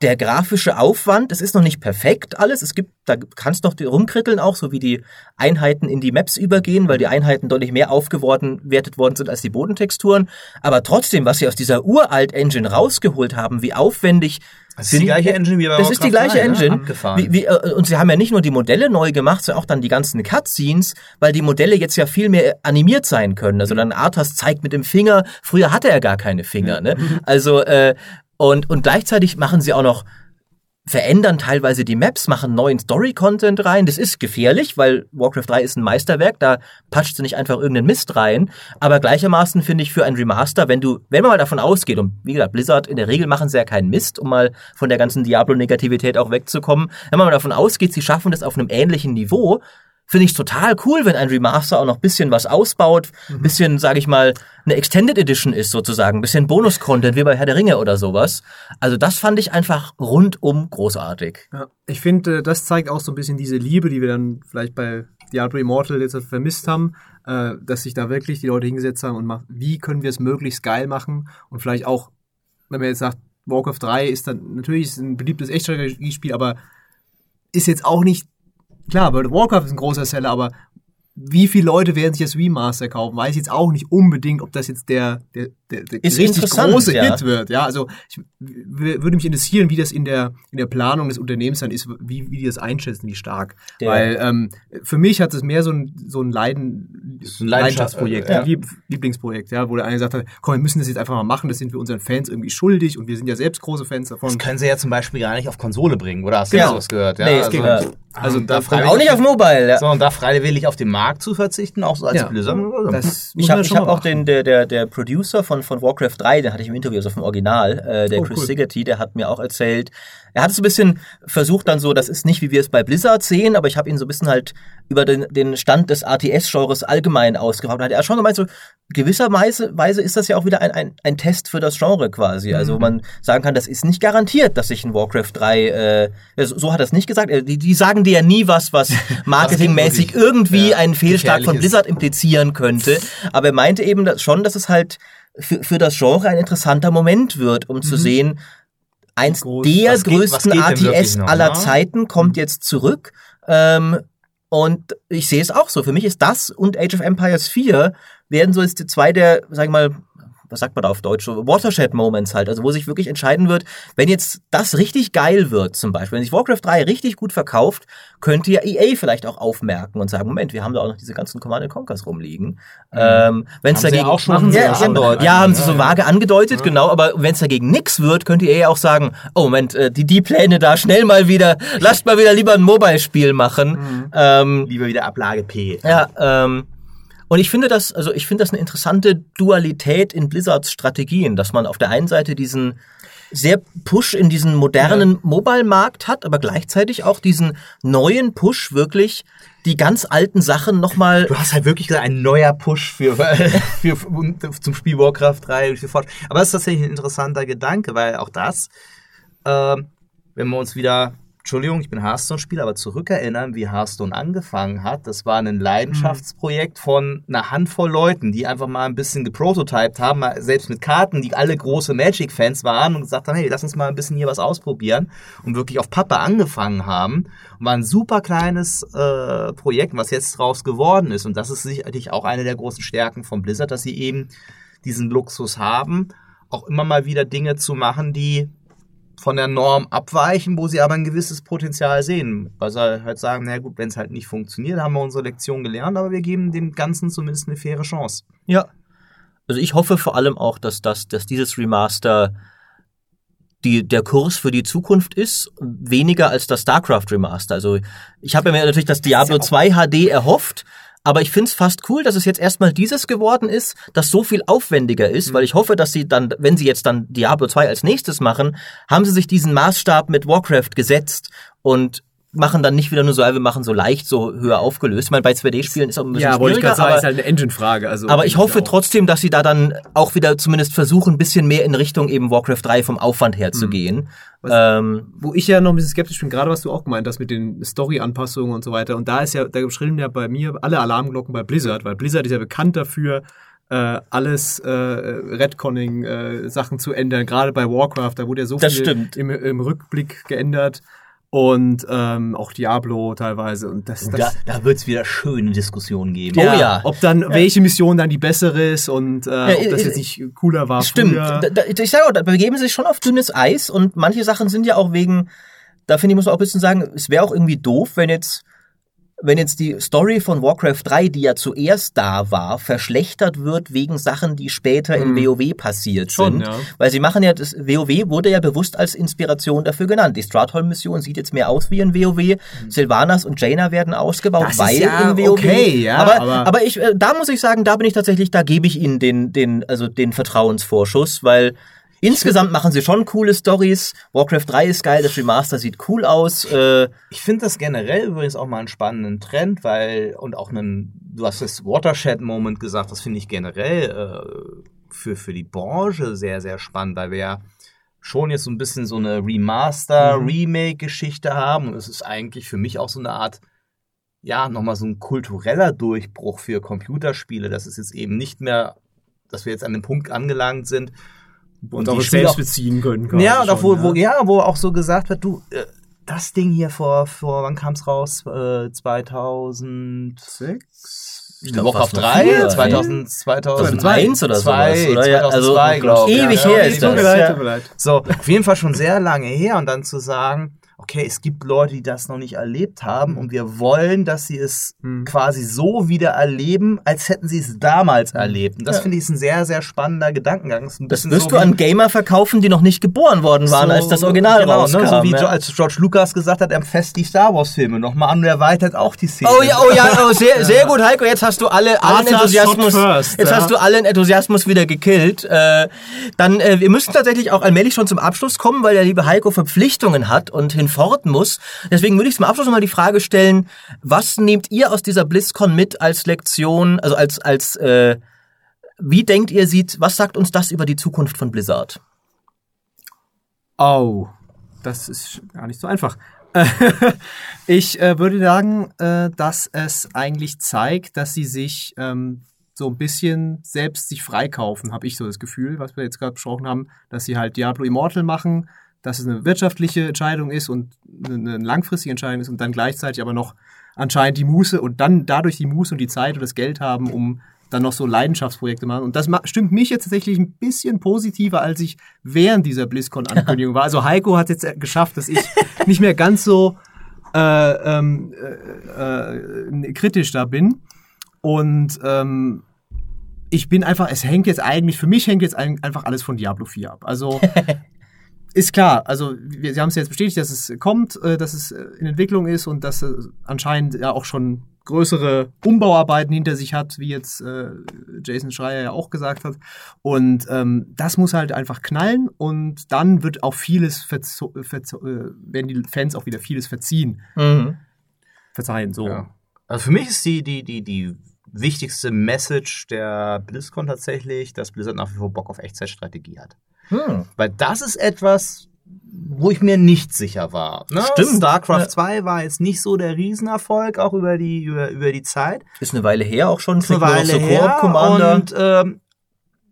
[SPEAKER 1] der grafische Aufwand, es ist noch nicht perfekt alles. Es gibt, da kannst noch rumkritteln auch, so wie die Einheiten in die Maps übergehen, weil die Einheiten deutlich mehr aufgewertet worden sind als die Bodentexturen. Aber trotzdem, was sie aus dieser uralt Engine rausgeholt haben, wie aufwendig.
[SPEAKER 3] Das ist die gleiche Engine wie bei
[SPEAKER 1] Das ist die gleiche
[SPEAKER 3] 3, ne?
[SPEAKER 1] Engine.
[SPEAKER 3] Abgefahren.
[SPEAKER 1] Wie, wie, äh, und sie haben ja nicht nur die Modelle neu gemacht, sondern auch dann die ganzen Cutscenes, weil die Modelle jetzt ja viel mehr animiert sein können. Also dann Arthas zeigt mit dem Finger, früher hatte er gar keine Finger. Ne? [laughs] Also äh, und, und gleichzeitig machen sie auch noch verändern teilweise die Maps, machen neuen Story-Content rein. Das ist gefährlich, weil Warcraft 3 ist ein Meisterwerk, da patscht sie nicht einfach irgendeinen Mist rein. Aber gleichermaßen finde ich für ein Remaster, wenn du, wenn man mal davon ausgeht, und wie gesagt, Blizzard, in der Regel machen sie ja keinen Mist, um mal von der ganzen Diablo-Negativität auch wegzukommen. Wenn man mal davon ausgeht, sie schaffen das auf einem ähnlichen Niveau, finde ich total cool, wenn ein Remaster auch noch ein bisschen was ausbaut, ein bisschen, sage ich mal, eine Extended Edition ist sozusagen, ein bisschen Bonus-Content wie bei Herr der Ringe oder sowas. Also das fand ich einfach rundum großartig.
[SPEAKER 2] Ja, ich finde, das zeigt auch so ein bisschen diese Liebe, die wir dann vielleicht bei Diablo Immortal jetzt vermisst haben, äh, dass sich da wirklich die Leute hingesetzt haben und macht, wie können wir es möglichst geil machen und vielleicht auch, wenn man jetzt sagt, Warcraft 3 ist dann natürlich ist ein beliebtes Echtstrategiespiel, aber ist jetzt auch nicht klar, World of Warcraft ist ein großer Seller, aber wie viele Leute werden sich das Remaster kaufen? Weiß ich jetzt auch nicht unbedingt, ob das jetzt der, der, der, der richtig große
[SPEAKER 1] ja.
[SPEAKER 2] Hit wird. Ja, also ich würde mich interessieren, wie das in der, in der Planung des Unternehmens dann ist, wie, wie die das einschätzen, wie stark.
[SPEAKER 1] Der-
[SPEAKER 2] Weil ähm, für mich hat es mehr so ein, so ein Leiden,
[SPEAKER 3] ein Leidenschaft-
[SPEAKER 2] Leidenschaftsprojekt,
[SPEAKER 3] ja.
[SPEAKER 2] ein Lieb Lieblingsprojekt, ja, wo der eine gesagt hat, komm, wir müssen das jetzt einfach mal machen, das sind wir unseren Fans irgendwie schuldig und wir sind ja selbst große Fans davon.
[SPEAKER 3] Das können sie ja zum Beispiel gar nicht auf Konsole bringen, oder hast du
[SPEAKER 1] Genau.
[SPEAKER 3] sowas gehört? Ja,
[SPEAKER 1] Nee,
[SPEAKER 3] also, also,
[SPEAKER 2] also
[SPEAKER 3] da
[SPEAKER 1] auch nicht auf Mobile. Ja.
[SPEAKER 3] so, und da freiwillig auf den Markt zu verzichten, auch so als
[SPEAKER 2] ja,
[SPEAKER 3] Blizzard.
[SPEAKER 2] das muss
[SPEAKER 1] Ich habe hab auch den, der, der, der Producer von, von Warcraft 3, den hatte ich im Interview, also vom Original, äh, der
[SPEAKER 2] Oh,
[SPEAKER 1] Chris
[SPEAKER 2] cool.
[SPEAKER 1] Sigerty, der hat mir auch erzählt, er hat es so ein bisschen versucht dann so, das ist nicht, wie wir es bei Blizzard sehen, aber ich habe ihn so ein bisschen halt über den, den Stand des RTS-Genres allgemein ausgefragt. Da hat er schon gemeint, so gewisserweise Weise ist das ja auch wieder ein, ein, ein Test für das Genre quasi. Also
[SPEAKER 2] Mhm.
[SPEAKER 1] man sagen kann, das ist nicht garantiert, dass sich in Warcraft 3, äh, so so hat er es nicht gesagt, Äh, die, die sagen dir ja nie was, was [laughs] marketingmäßig irgendwie
[SPEAKER 3] ja,
[SPEAKER 1] einen Fehlschlag von. Blizzard implizieren könnte. Aber er meinte eben dass schon, dass es halt für, für das Genre ein interessanter Moment wird, um zu sehen, eins
[SPEAKER 2] groß-
[SPEAKER 1] der
[SPEAKER 3] geht-
[SPEAKER 1] größten ATS
[SPEAKER 3] noch,
[SPEAKER 1] aller
[SPEAKER 3] ne?
[SPEAKER 1] Zeiten kommt jetzt zurück. Ähm, und ich sehe es auch so. Für mich ist das und Age of Empires 4 werden so jetzt die zwei der, sag ich mal, was sagt man da auf Deutsch, so Watershed-Moments halt, also wo sich wirklich entscheiden wird, wenn jetzt das richtig geil wird zum Beispiel, wenn sich Warcraft 3 richtig gut verkauft, könnte ja EA vielleicht auch aufmerken und sagen, Moment, wir haben da auch noch diese ganzen Command Conquers rumliegen. Ähm, wenn es dagegen
[SPEAKER 3] ja auch schon
[SPEAKER 1] ja, ja, ja, haben sie so vage angedeutet, genau, aber wenn es dagegen nix wird, könnte EA auch sagen, oh Moment, äh, die, die Pläne da schnell mal wieder, lasst mal wieder lieber ein Mobile-Spiel machen. Ähm,
[SPEAKER 3] Lieber wieder Ablage P.
[SPEAKER 1] ja, ähm, und ich finde das, also ich finde das eine interessante Dualität in Blizzards Strategien, dass man auf der einen Seite diesen sehr Push in diesen modernen Mobile-Markt hat, aber gleichzeitig auch diesen neuen Push wirklich die ganz alten Sachen nochmal.
[SPEAKER 3] Du hast halt wirklich gesagt, ein neuer Push für, für, [laughs] für zum Spiel Warcraft 3 für Fort. Aber das ist tatsächlich ein interessanter Gedanke, weil auch das, ähm, wenn wir uns wieder, Entschuldigung, ich bin Hearthstone-Spieler, aber zurückerinnern, wie Hearthstone angefangen hat, das war ein Leidenschaftsprojekt von einer Handvoll Leuten, die einfach mal ein bisschen geprototyped haben, selbst mit Karten, die alle große Magic-Fans waren und gesagt haben, hey, lass uns mal ein bisschen hier was ausprobieren und wirklich auf Pappe angefangen haben. Und war ein super kleines äh, Projekt, was jetzt draus geworden ist. Und das ist sicherlich auch eine der großen Stärken von Blizzard, dass sie eben diesen Luxus haben, auch immer mal wieder Dinge zu machen, die von der Norm abweichen, wo sie aber ein gewisses Potenzial sehen. Weil sie halt sagen, na gut, wenn es halt nicht funktioniert, haben wir unsere Lektion gelernt, aber wir geben dem Ganzen zumindest eine faire Chance.
[SPEAKER 1] Ja. Also ich hoffe vor allem auch, dass das, dass dieses Remaster die, der Kurs für die Zukunft ist, weniger als das StarCraft Remaster. Also ich habe mir natürlich das Diablo 2 HD erhofft, aber ich find's fast cool, dass es jetzt erstmal dieses geworden ist, das so viel aufwendiger ist, weil ich hoffe, dass sie dann, wenn sie jetzt dann Diablo 2 als nächstes machen, haben sie sich diesen Maßstab mit Warcraft gesetzt und machen dann nicht wieder nur so, ja, wir machen so leicht, so höher aufgelöst. Ich meine, bei 2D-Spielen ist auch ein bisschen
[SPEAKER 2] Ja, wollte ich gerade sagen,
[SPEAKER 1] aber-
[SPEAKER 2] ist halt eine Engine-Frage. Also,
[SPEAKER 1] aber ich hoffe
[SPEAKER 2] auch.
[SPEAKER 1] trotzdem, dass sie da dann auch wieder zumindest versuchen, ein bisschen mehr in Richtung eben Warcraft 3 vom Aufwand her zu gehen. Ähm,
[SPEAKER 2] Wo ich ja noch ein bisschen skeptisch bin, gerade was du auch gemeint hast mit den Story-Anpassungen und so weiter. Und da ist ja, da schrillen ja bei mir alle Alarmglocken bei Blizzard, weil Blizzard ist ja bekannt dafür, äh, alles äh, Redconning-Sachen zu ändern. Gerade bei Warcraft, da wurde ja so
[SPEAKER 1] Das
[SPEAKER 2] viel
[SPEAKER 1] stimmt.
[SPEAKER 2] Im, im Rückblick geändert. Und ähm, auch Diablo teilweise. Und das, das
[SPEAKER 3] Da, da wird es wieder schöne Diskussionen geben.
[SPEAKER 1] Oh ja.
[SPEAKER 2] Ob dann welche Mission dann die bessere ist und äh, ob das
[SPEAKER 1] äh,
[SPEAKER 2] jetzt nicht cooler war.
[SPEAKER 1] Stimmt. Da, da, ich sage auch, da begeben sie sich schon auf dünnes Eis und manche Sachen sind ja auch wegen, da finde ich, muss man auch ein bisschen sagen, es wäre auch irgendwie doof, wenn jetzt, wenn jetzt die Story von Warcraft 3, die ja zuerst da war, verschlechtert wird wegen Sachen, die später in WoW passiert
[SPEAKER 2] Mhm. Schon,
[SPEAKER 1] sind.
[SPEAKER 2] ja.
[SPEAKER 1] Weil sie machen ja, das WoW wurde ja bewusst als Inspiration dafür genannt. Die Stratholm-Mission sieht jetzt mehr aus wie in WoW. Sylvanas und Jaina werden ausgebaut,
[SPEAKER 2] Mhm. Das
[SPEAKER 1] weil
[SPEAKER 2] ja
[SPEAKER 1] in WoW.
[SPEAKER 2] okay, ja,
[SPEAKER 1] aber,
[SPEAKER 2] aber-
[SPEAKER 1] aber ich, äh, da muss ich sagen, da bin ich tatsächlich, da gebe ich ihnen den, den, also den Vertrauensvorschuss, weil insgesamt machen sie schon coole Stories. Warcraft 3 ist geil, das Remaster sieht cool aus. Äh,
[SPEAKER 3] Ich finde das generell übrigens auch mal einen spannenden Trend, weil, und auch einen, du hast das Watershed-Moment gesagt, das finde ich generell äh, für, für die Branche sehr, sehr spannend, weil wir ja schon jetzt so ein bisschen so eine Remaster-Remake-Geschichte haben und es ist eigentlich für mich auch so eine Art, ja, nochmal so ein kultureller Durchbruch für Computerspiele. Das ist jetzt eben nicht mehr, dass wir jetzt an dem Punkt angelangt sind,
[SPEAKER 2] und
[SPEAKER 3] die
[SPEAKER 2] auch selbst
[SPEAKER 3] auch-
[SPEAKER 2] beziehen können.
[SPEAKER 3] ja, und auch wo,
[SPEAKER 2] schon,
[SPEAKER 3] wo, ja, wo auch so gesagt wird, du, äh, das Ding hier vor, vor wann kam's raus? Äh, 2006?
[SPEAKER 1] Ich glaub,
[SPEAKER 3] Warcraft
[SPEAKER 1] fast noch
[SPEAKER 3] 3?
[SPEAKER 1] früher,
[SPEAKER 3] 2000, 2000,
[SPEAKER 1] 2001 oder sowas, oder? Ja, also
[SPEAKER 3] 2002, glaube ich.
[SPEAKER 1] ewig
[SPEAKER 3] ja,
[SPEAKER 1] her
[SPEAKER 3] ja,
[SPEAKER 1] ist
[SPEAKER 2] Tut mir
[SPEAKER 1] das,
[SPEAKER 2] leid,
[SPEAKER 1] ja.
[SPEAKER 2] tut mir leid.
[SPEAKER 3] So, auf jeden Fall schon sehr lange her und dann zu sagen, okay, es gibt Leute, die das noch nicht erlebt haben und wir wollen, dass sie es
[SPEAKER 2] Hm.
[SPEAKER 3] quasi so wieder erleben, als hätten sie es damals erlebt. Und das
[SPEAKER 1] Ja.
[SPEAKER 3] finde ich ist ein sehr, sehr spannender Gedankengang. Ist ein
[SPEAKER 1] das wirst
[SPEAKER 3] so
[SPEAKER 1] du an Gamer verkaufen, die noch nicht geboren worden waren,
[SPEAKER 3] so-
[SPEAKER 1] als das Original
[SPEAKER 3] genau,
[SPEAKER 1] rauskam.
[SPEAKER 3] Ne, so wie
[SPEAKER 1] ja.
[SPEAKER 3] Als George Lucas gesagt hat, er fest die Star Wars Filme nochmal an und erweitert auch die Szene.
[SPEAKER 1] Oh ja, oh ja, oh, sehr, sehr gut, Heiko. Jetzt hast du alle, allen Enthusiasmus,
[SPEAKER 2] first,
[SPEAKER 1] jetzt
[SPEAKER 2] ja.
[SPEAKER 1] hast du allen Enthusiasmus wieder gekillt. Äh, dann, äh, wir müssen tatsächlich auch allmählich schon zum Abschluss kommen, weil der liebe Heiko Verpflichtungen hat und hinfort muss. Deswegen würde ich zum Abschluss nochmal die Frage stellen: Was nehmt ihr aus dieser BlizzCon mit als Lektion, also als als äh, wie denkt ihr sieht? Was sagt uns das über die Zukunft von Blizzard?
[SPEAKER 2] Oh, das ist gar nicht so einfach. [laughs] ich äh, würde sagen, äh, dass es eigentlich zeigt, dass sie sich ähm, so ein bisschen selbst sich freikaufen, habe ich so das Gefühl, was wir jetzt gerade besprochen haben, dass sie halt Diablo Immortal machen, dass es eine wirtschaftliche Entscheidung ist und eine langfristige Entscheidung ist und dann gleichzeitig aber noch anscheinend die Muße und dann dadurch die Muße und die Zeit und das Geld haben, um dann noch so Leidenschaftsprojekte machen. Und das stimmt mich jetzt tatsächlich ein bisschen positiver, als ich während dieser BlizzCon-Ankündigung war. Also Heiko hat jetzt geschafft, dass ich [laughs] nicht mehr ganz so äh, ähm, äh, äh, kritisch da bin. Und ähm, ich bin einfach, es hängt jetzt eigentlich, für mich hängt jetzt einfach alles von Diablo 4 ab. Also [laughs] ist klar, also wir, Sie haben es jetzt bestätigt, dass es kommt, äh, dass es äh, in Entwicklung ist und dass es anscheinend ja auch schon größere Umbauarbeiten hinter sich hat, wie jetzt äh, Jason Schreier ja auch gesagt hat. Und ähm, das muss halt einfach knallen und dann wird auch vieles verzo verzo äh, werden die Fans auch wieder vieles verziehen. Mhm. Verzeihen, so. Ja.
[SPEAKER 3] Also für mich ist die, die, die, die wichtigste Message der BlizzCon tatsächlich, dass Blizzard nach wie vor Bock auf Echtzeitstrategie hat. Hm. Weil das ist etwas, wo ich mir nicht sicher war. Ne?
[SPEAKER 1] Stimmt.
[SPEAKER 3] StarCraft ja. 2 war jetzt nicht so der Riesenerfolg, auch über die, über, über die Zeit.
[SPEAKER 1] Ist eine Weile her auch schon.
[SPEAKER 3] Ist eine Weile her. Commander. Und ähm,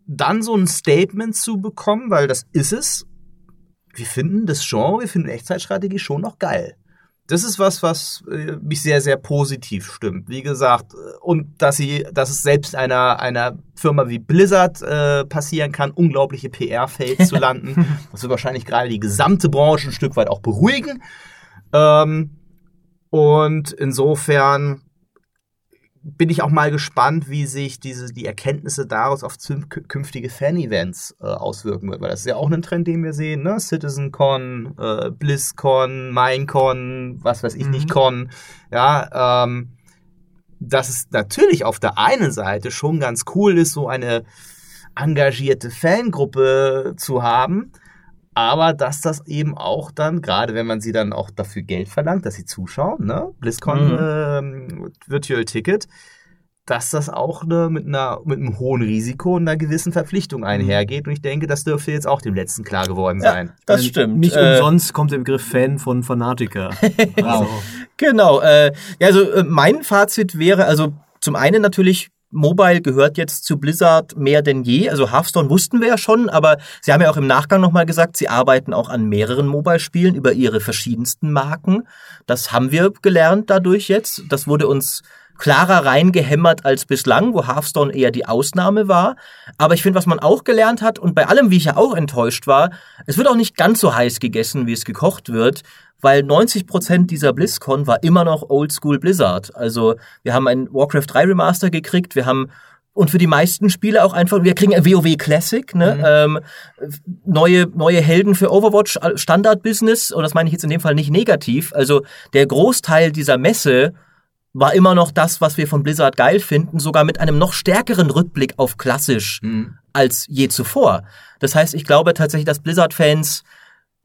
[SPEAKER 3] dann so ein Statement zu bekommen, weil das ist es. Wir finden das Genre, wir finden Echtzeitstrategie schon noch geil das ist was, was äh, mich sehr, sehr positiv stimmt. Wie gesagt, und dass sie, dass es selbst einer, einer Firma wie Blizzard äh, passieren kann, unglaubliche PR-Fails zu [laughs] landen. Das wird wahrscheinlich gerade die gesamte Branche ein Stück weit auch beruhigen. Ähm, und insofern bin ich auch mal gespannt, wie sich diese, die Erkenntnisse daraus auf künftige Fan-Events äh, auswirken wird, weil das ist ja auch ein Trend, den wir sehen, ne? CitizenCon, äh, BlizzCon, Minecon, was weiß ich mhm. nicht Con, ja, ähm, dass es natürlich auf der einen Seite schon ganz cool ist, so eine engagierte Fangruppe zu haben, aber dass das eben auch dann, gerade wenn man sie dann auch dafür Geld verlangt, dass sie zuschauen, ne? BlizzCon mhm. äh, Virtual Ticket, dass das auch ne, mit, einer, mit einem hohen Risiko und einer gewissen Verpflichtung einhergeht. Und ich denke, das dürfte jetzt auch dem Letzten klar geworden sein. Ja,
[SPEAKER 1] das stimmt.
[SPEAKER 2] Nicht äh, umsonst kommt der Begriff Fan von Fanatiker. [laughs]
[SPEAKER 1] also. Genau. Äh, ja, also äh, mein Fazit wäre, also zum einen natürlich Mobile gehört jetzt zu Blizzard mehr denn je. Also Hearthstone wussten wir ja schon, aber sie haben ja auch im Nachgang nochmal gesagt, sie arbeiten auch an mehreren Mobile-Spielen über ihre verschiedensten Marken. Das haben wir gelernt dadurch jetzt. Das wurde uns klarer reingehämmert als bislang, wo Hearthstone eher die Ausnahme war. Aber ich finde, was man auch gelernt hat, und bei allem, wie ich ja auch enttäuscht war, es wird auch nicht ganz so heiß gegessen, wie es gekocht wird weil 90 Prozent dieser BlizzCon war immer noch Oldschool Blizzard. Also wir haben ein Warcraft 3 Remaster gekriegt, wir haben und für die meisten Spiele auch einfach, wir kriegen ein WoW Classic, ne? Mhm. Ähm, neue, neue Helden für Overwatch äh, Standard-Business, und das meine ich jetzt in dem Fall nicht negativ. Also der Großteil dieser Messe war immer noch das, was wir von Blizzard geil finden, sogar mit einem noch stärkeren Rückblick auf klassisch mhm. als je zuvor. Das heißt, ich glaube tatsächlich, dass Blizzard-Fans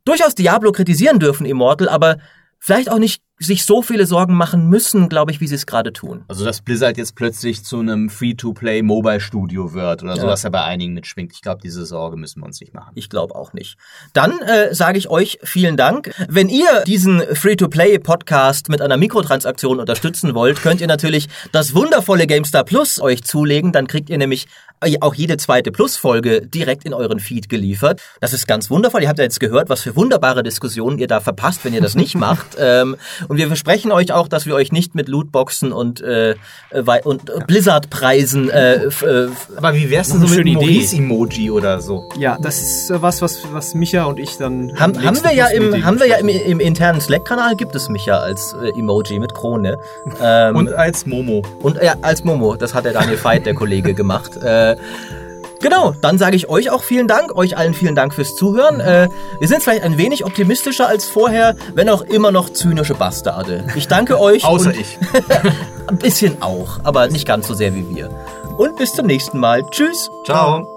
[SPEAKER 1] durchaus Diablo kritisieren dürfen, Immortal, aber vielleicht auch nicht sich so viele Sorgen machen müssen, glaube ich, wie sie es gerade tun.
[SPEAKER 3] Also, dass Blizzard jetzt plötzlich zu einem Free-to-Play-Mobile-Studio wird oder ja. so, was ja bei einigen mitschwingt. Ich glaube, diese Sorge müssen wir uns nicht machen.
[SPEAKER 1] Ich glaube auch nicht. Dann äh, sage ich euch vielen Dank. Wenn ihr diesen Free-to-Play-Podcast mit einer Mikrotransaktion unterstützen wollt, könnt ihr natürlich das wundervolle GameStar Plus euch zulegen. Dann kriegt ihr nämlich auch jede zweite Plus-Folge direkt in euren Feed geliefert. Das ist ganz wundervoll. Ihr habt ja jetzt gehört, was für wunderbare Diskussionen ihr da verpasst, wenn ihr das nicht [laughs] macht. Ähm, und wir versprechen euch auch, dass wir euch nicht mit Lootboxen und, äh, und ja. Blizzard-Preisen. Äh,
[SPEAKER 3] äh, Aber wie wär's denn so mit Maurice-Emoji oder so?
[SPEAKER 2] Ja, das ist äh, was, was, was Micha und ich dann.
[SPEAKER 1] Haben, haben wir ja im, haben wir ja im, im internen Slack-Kanal gibt es Micha als äh, Emoji mit Krone. [laughs]
[SPEAKER 3] Ähm, und als Momo.
[SPEAKER 1] Und ja, als Momo. Das hat der Daniel Veit, der Kollege, gemacht. Äh, Genau, dann sage ich euch auch vielen Dank, euch allen vielen Dank fürs Zuhören. Äh, wir sind vielleicht ein wenig optimistischer als vorher, wenn auch immer noch zynische Bastarde. Ich danke euch. [laughs]
[SPEAKER 3] Außer ich. [laughs]
[SPEAKER 1] ein bisschen auch, aber nicht ganz so sehr wie wir. Und bis zum nächsten Mal. Tschüss.
[SPEAKER 3] Ciao.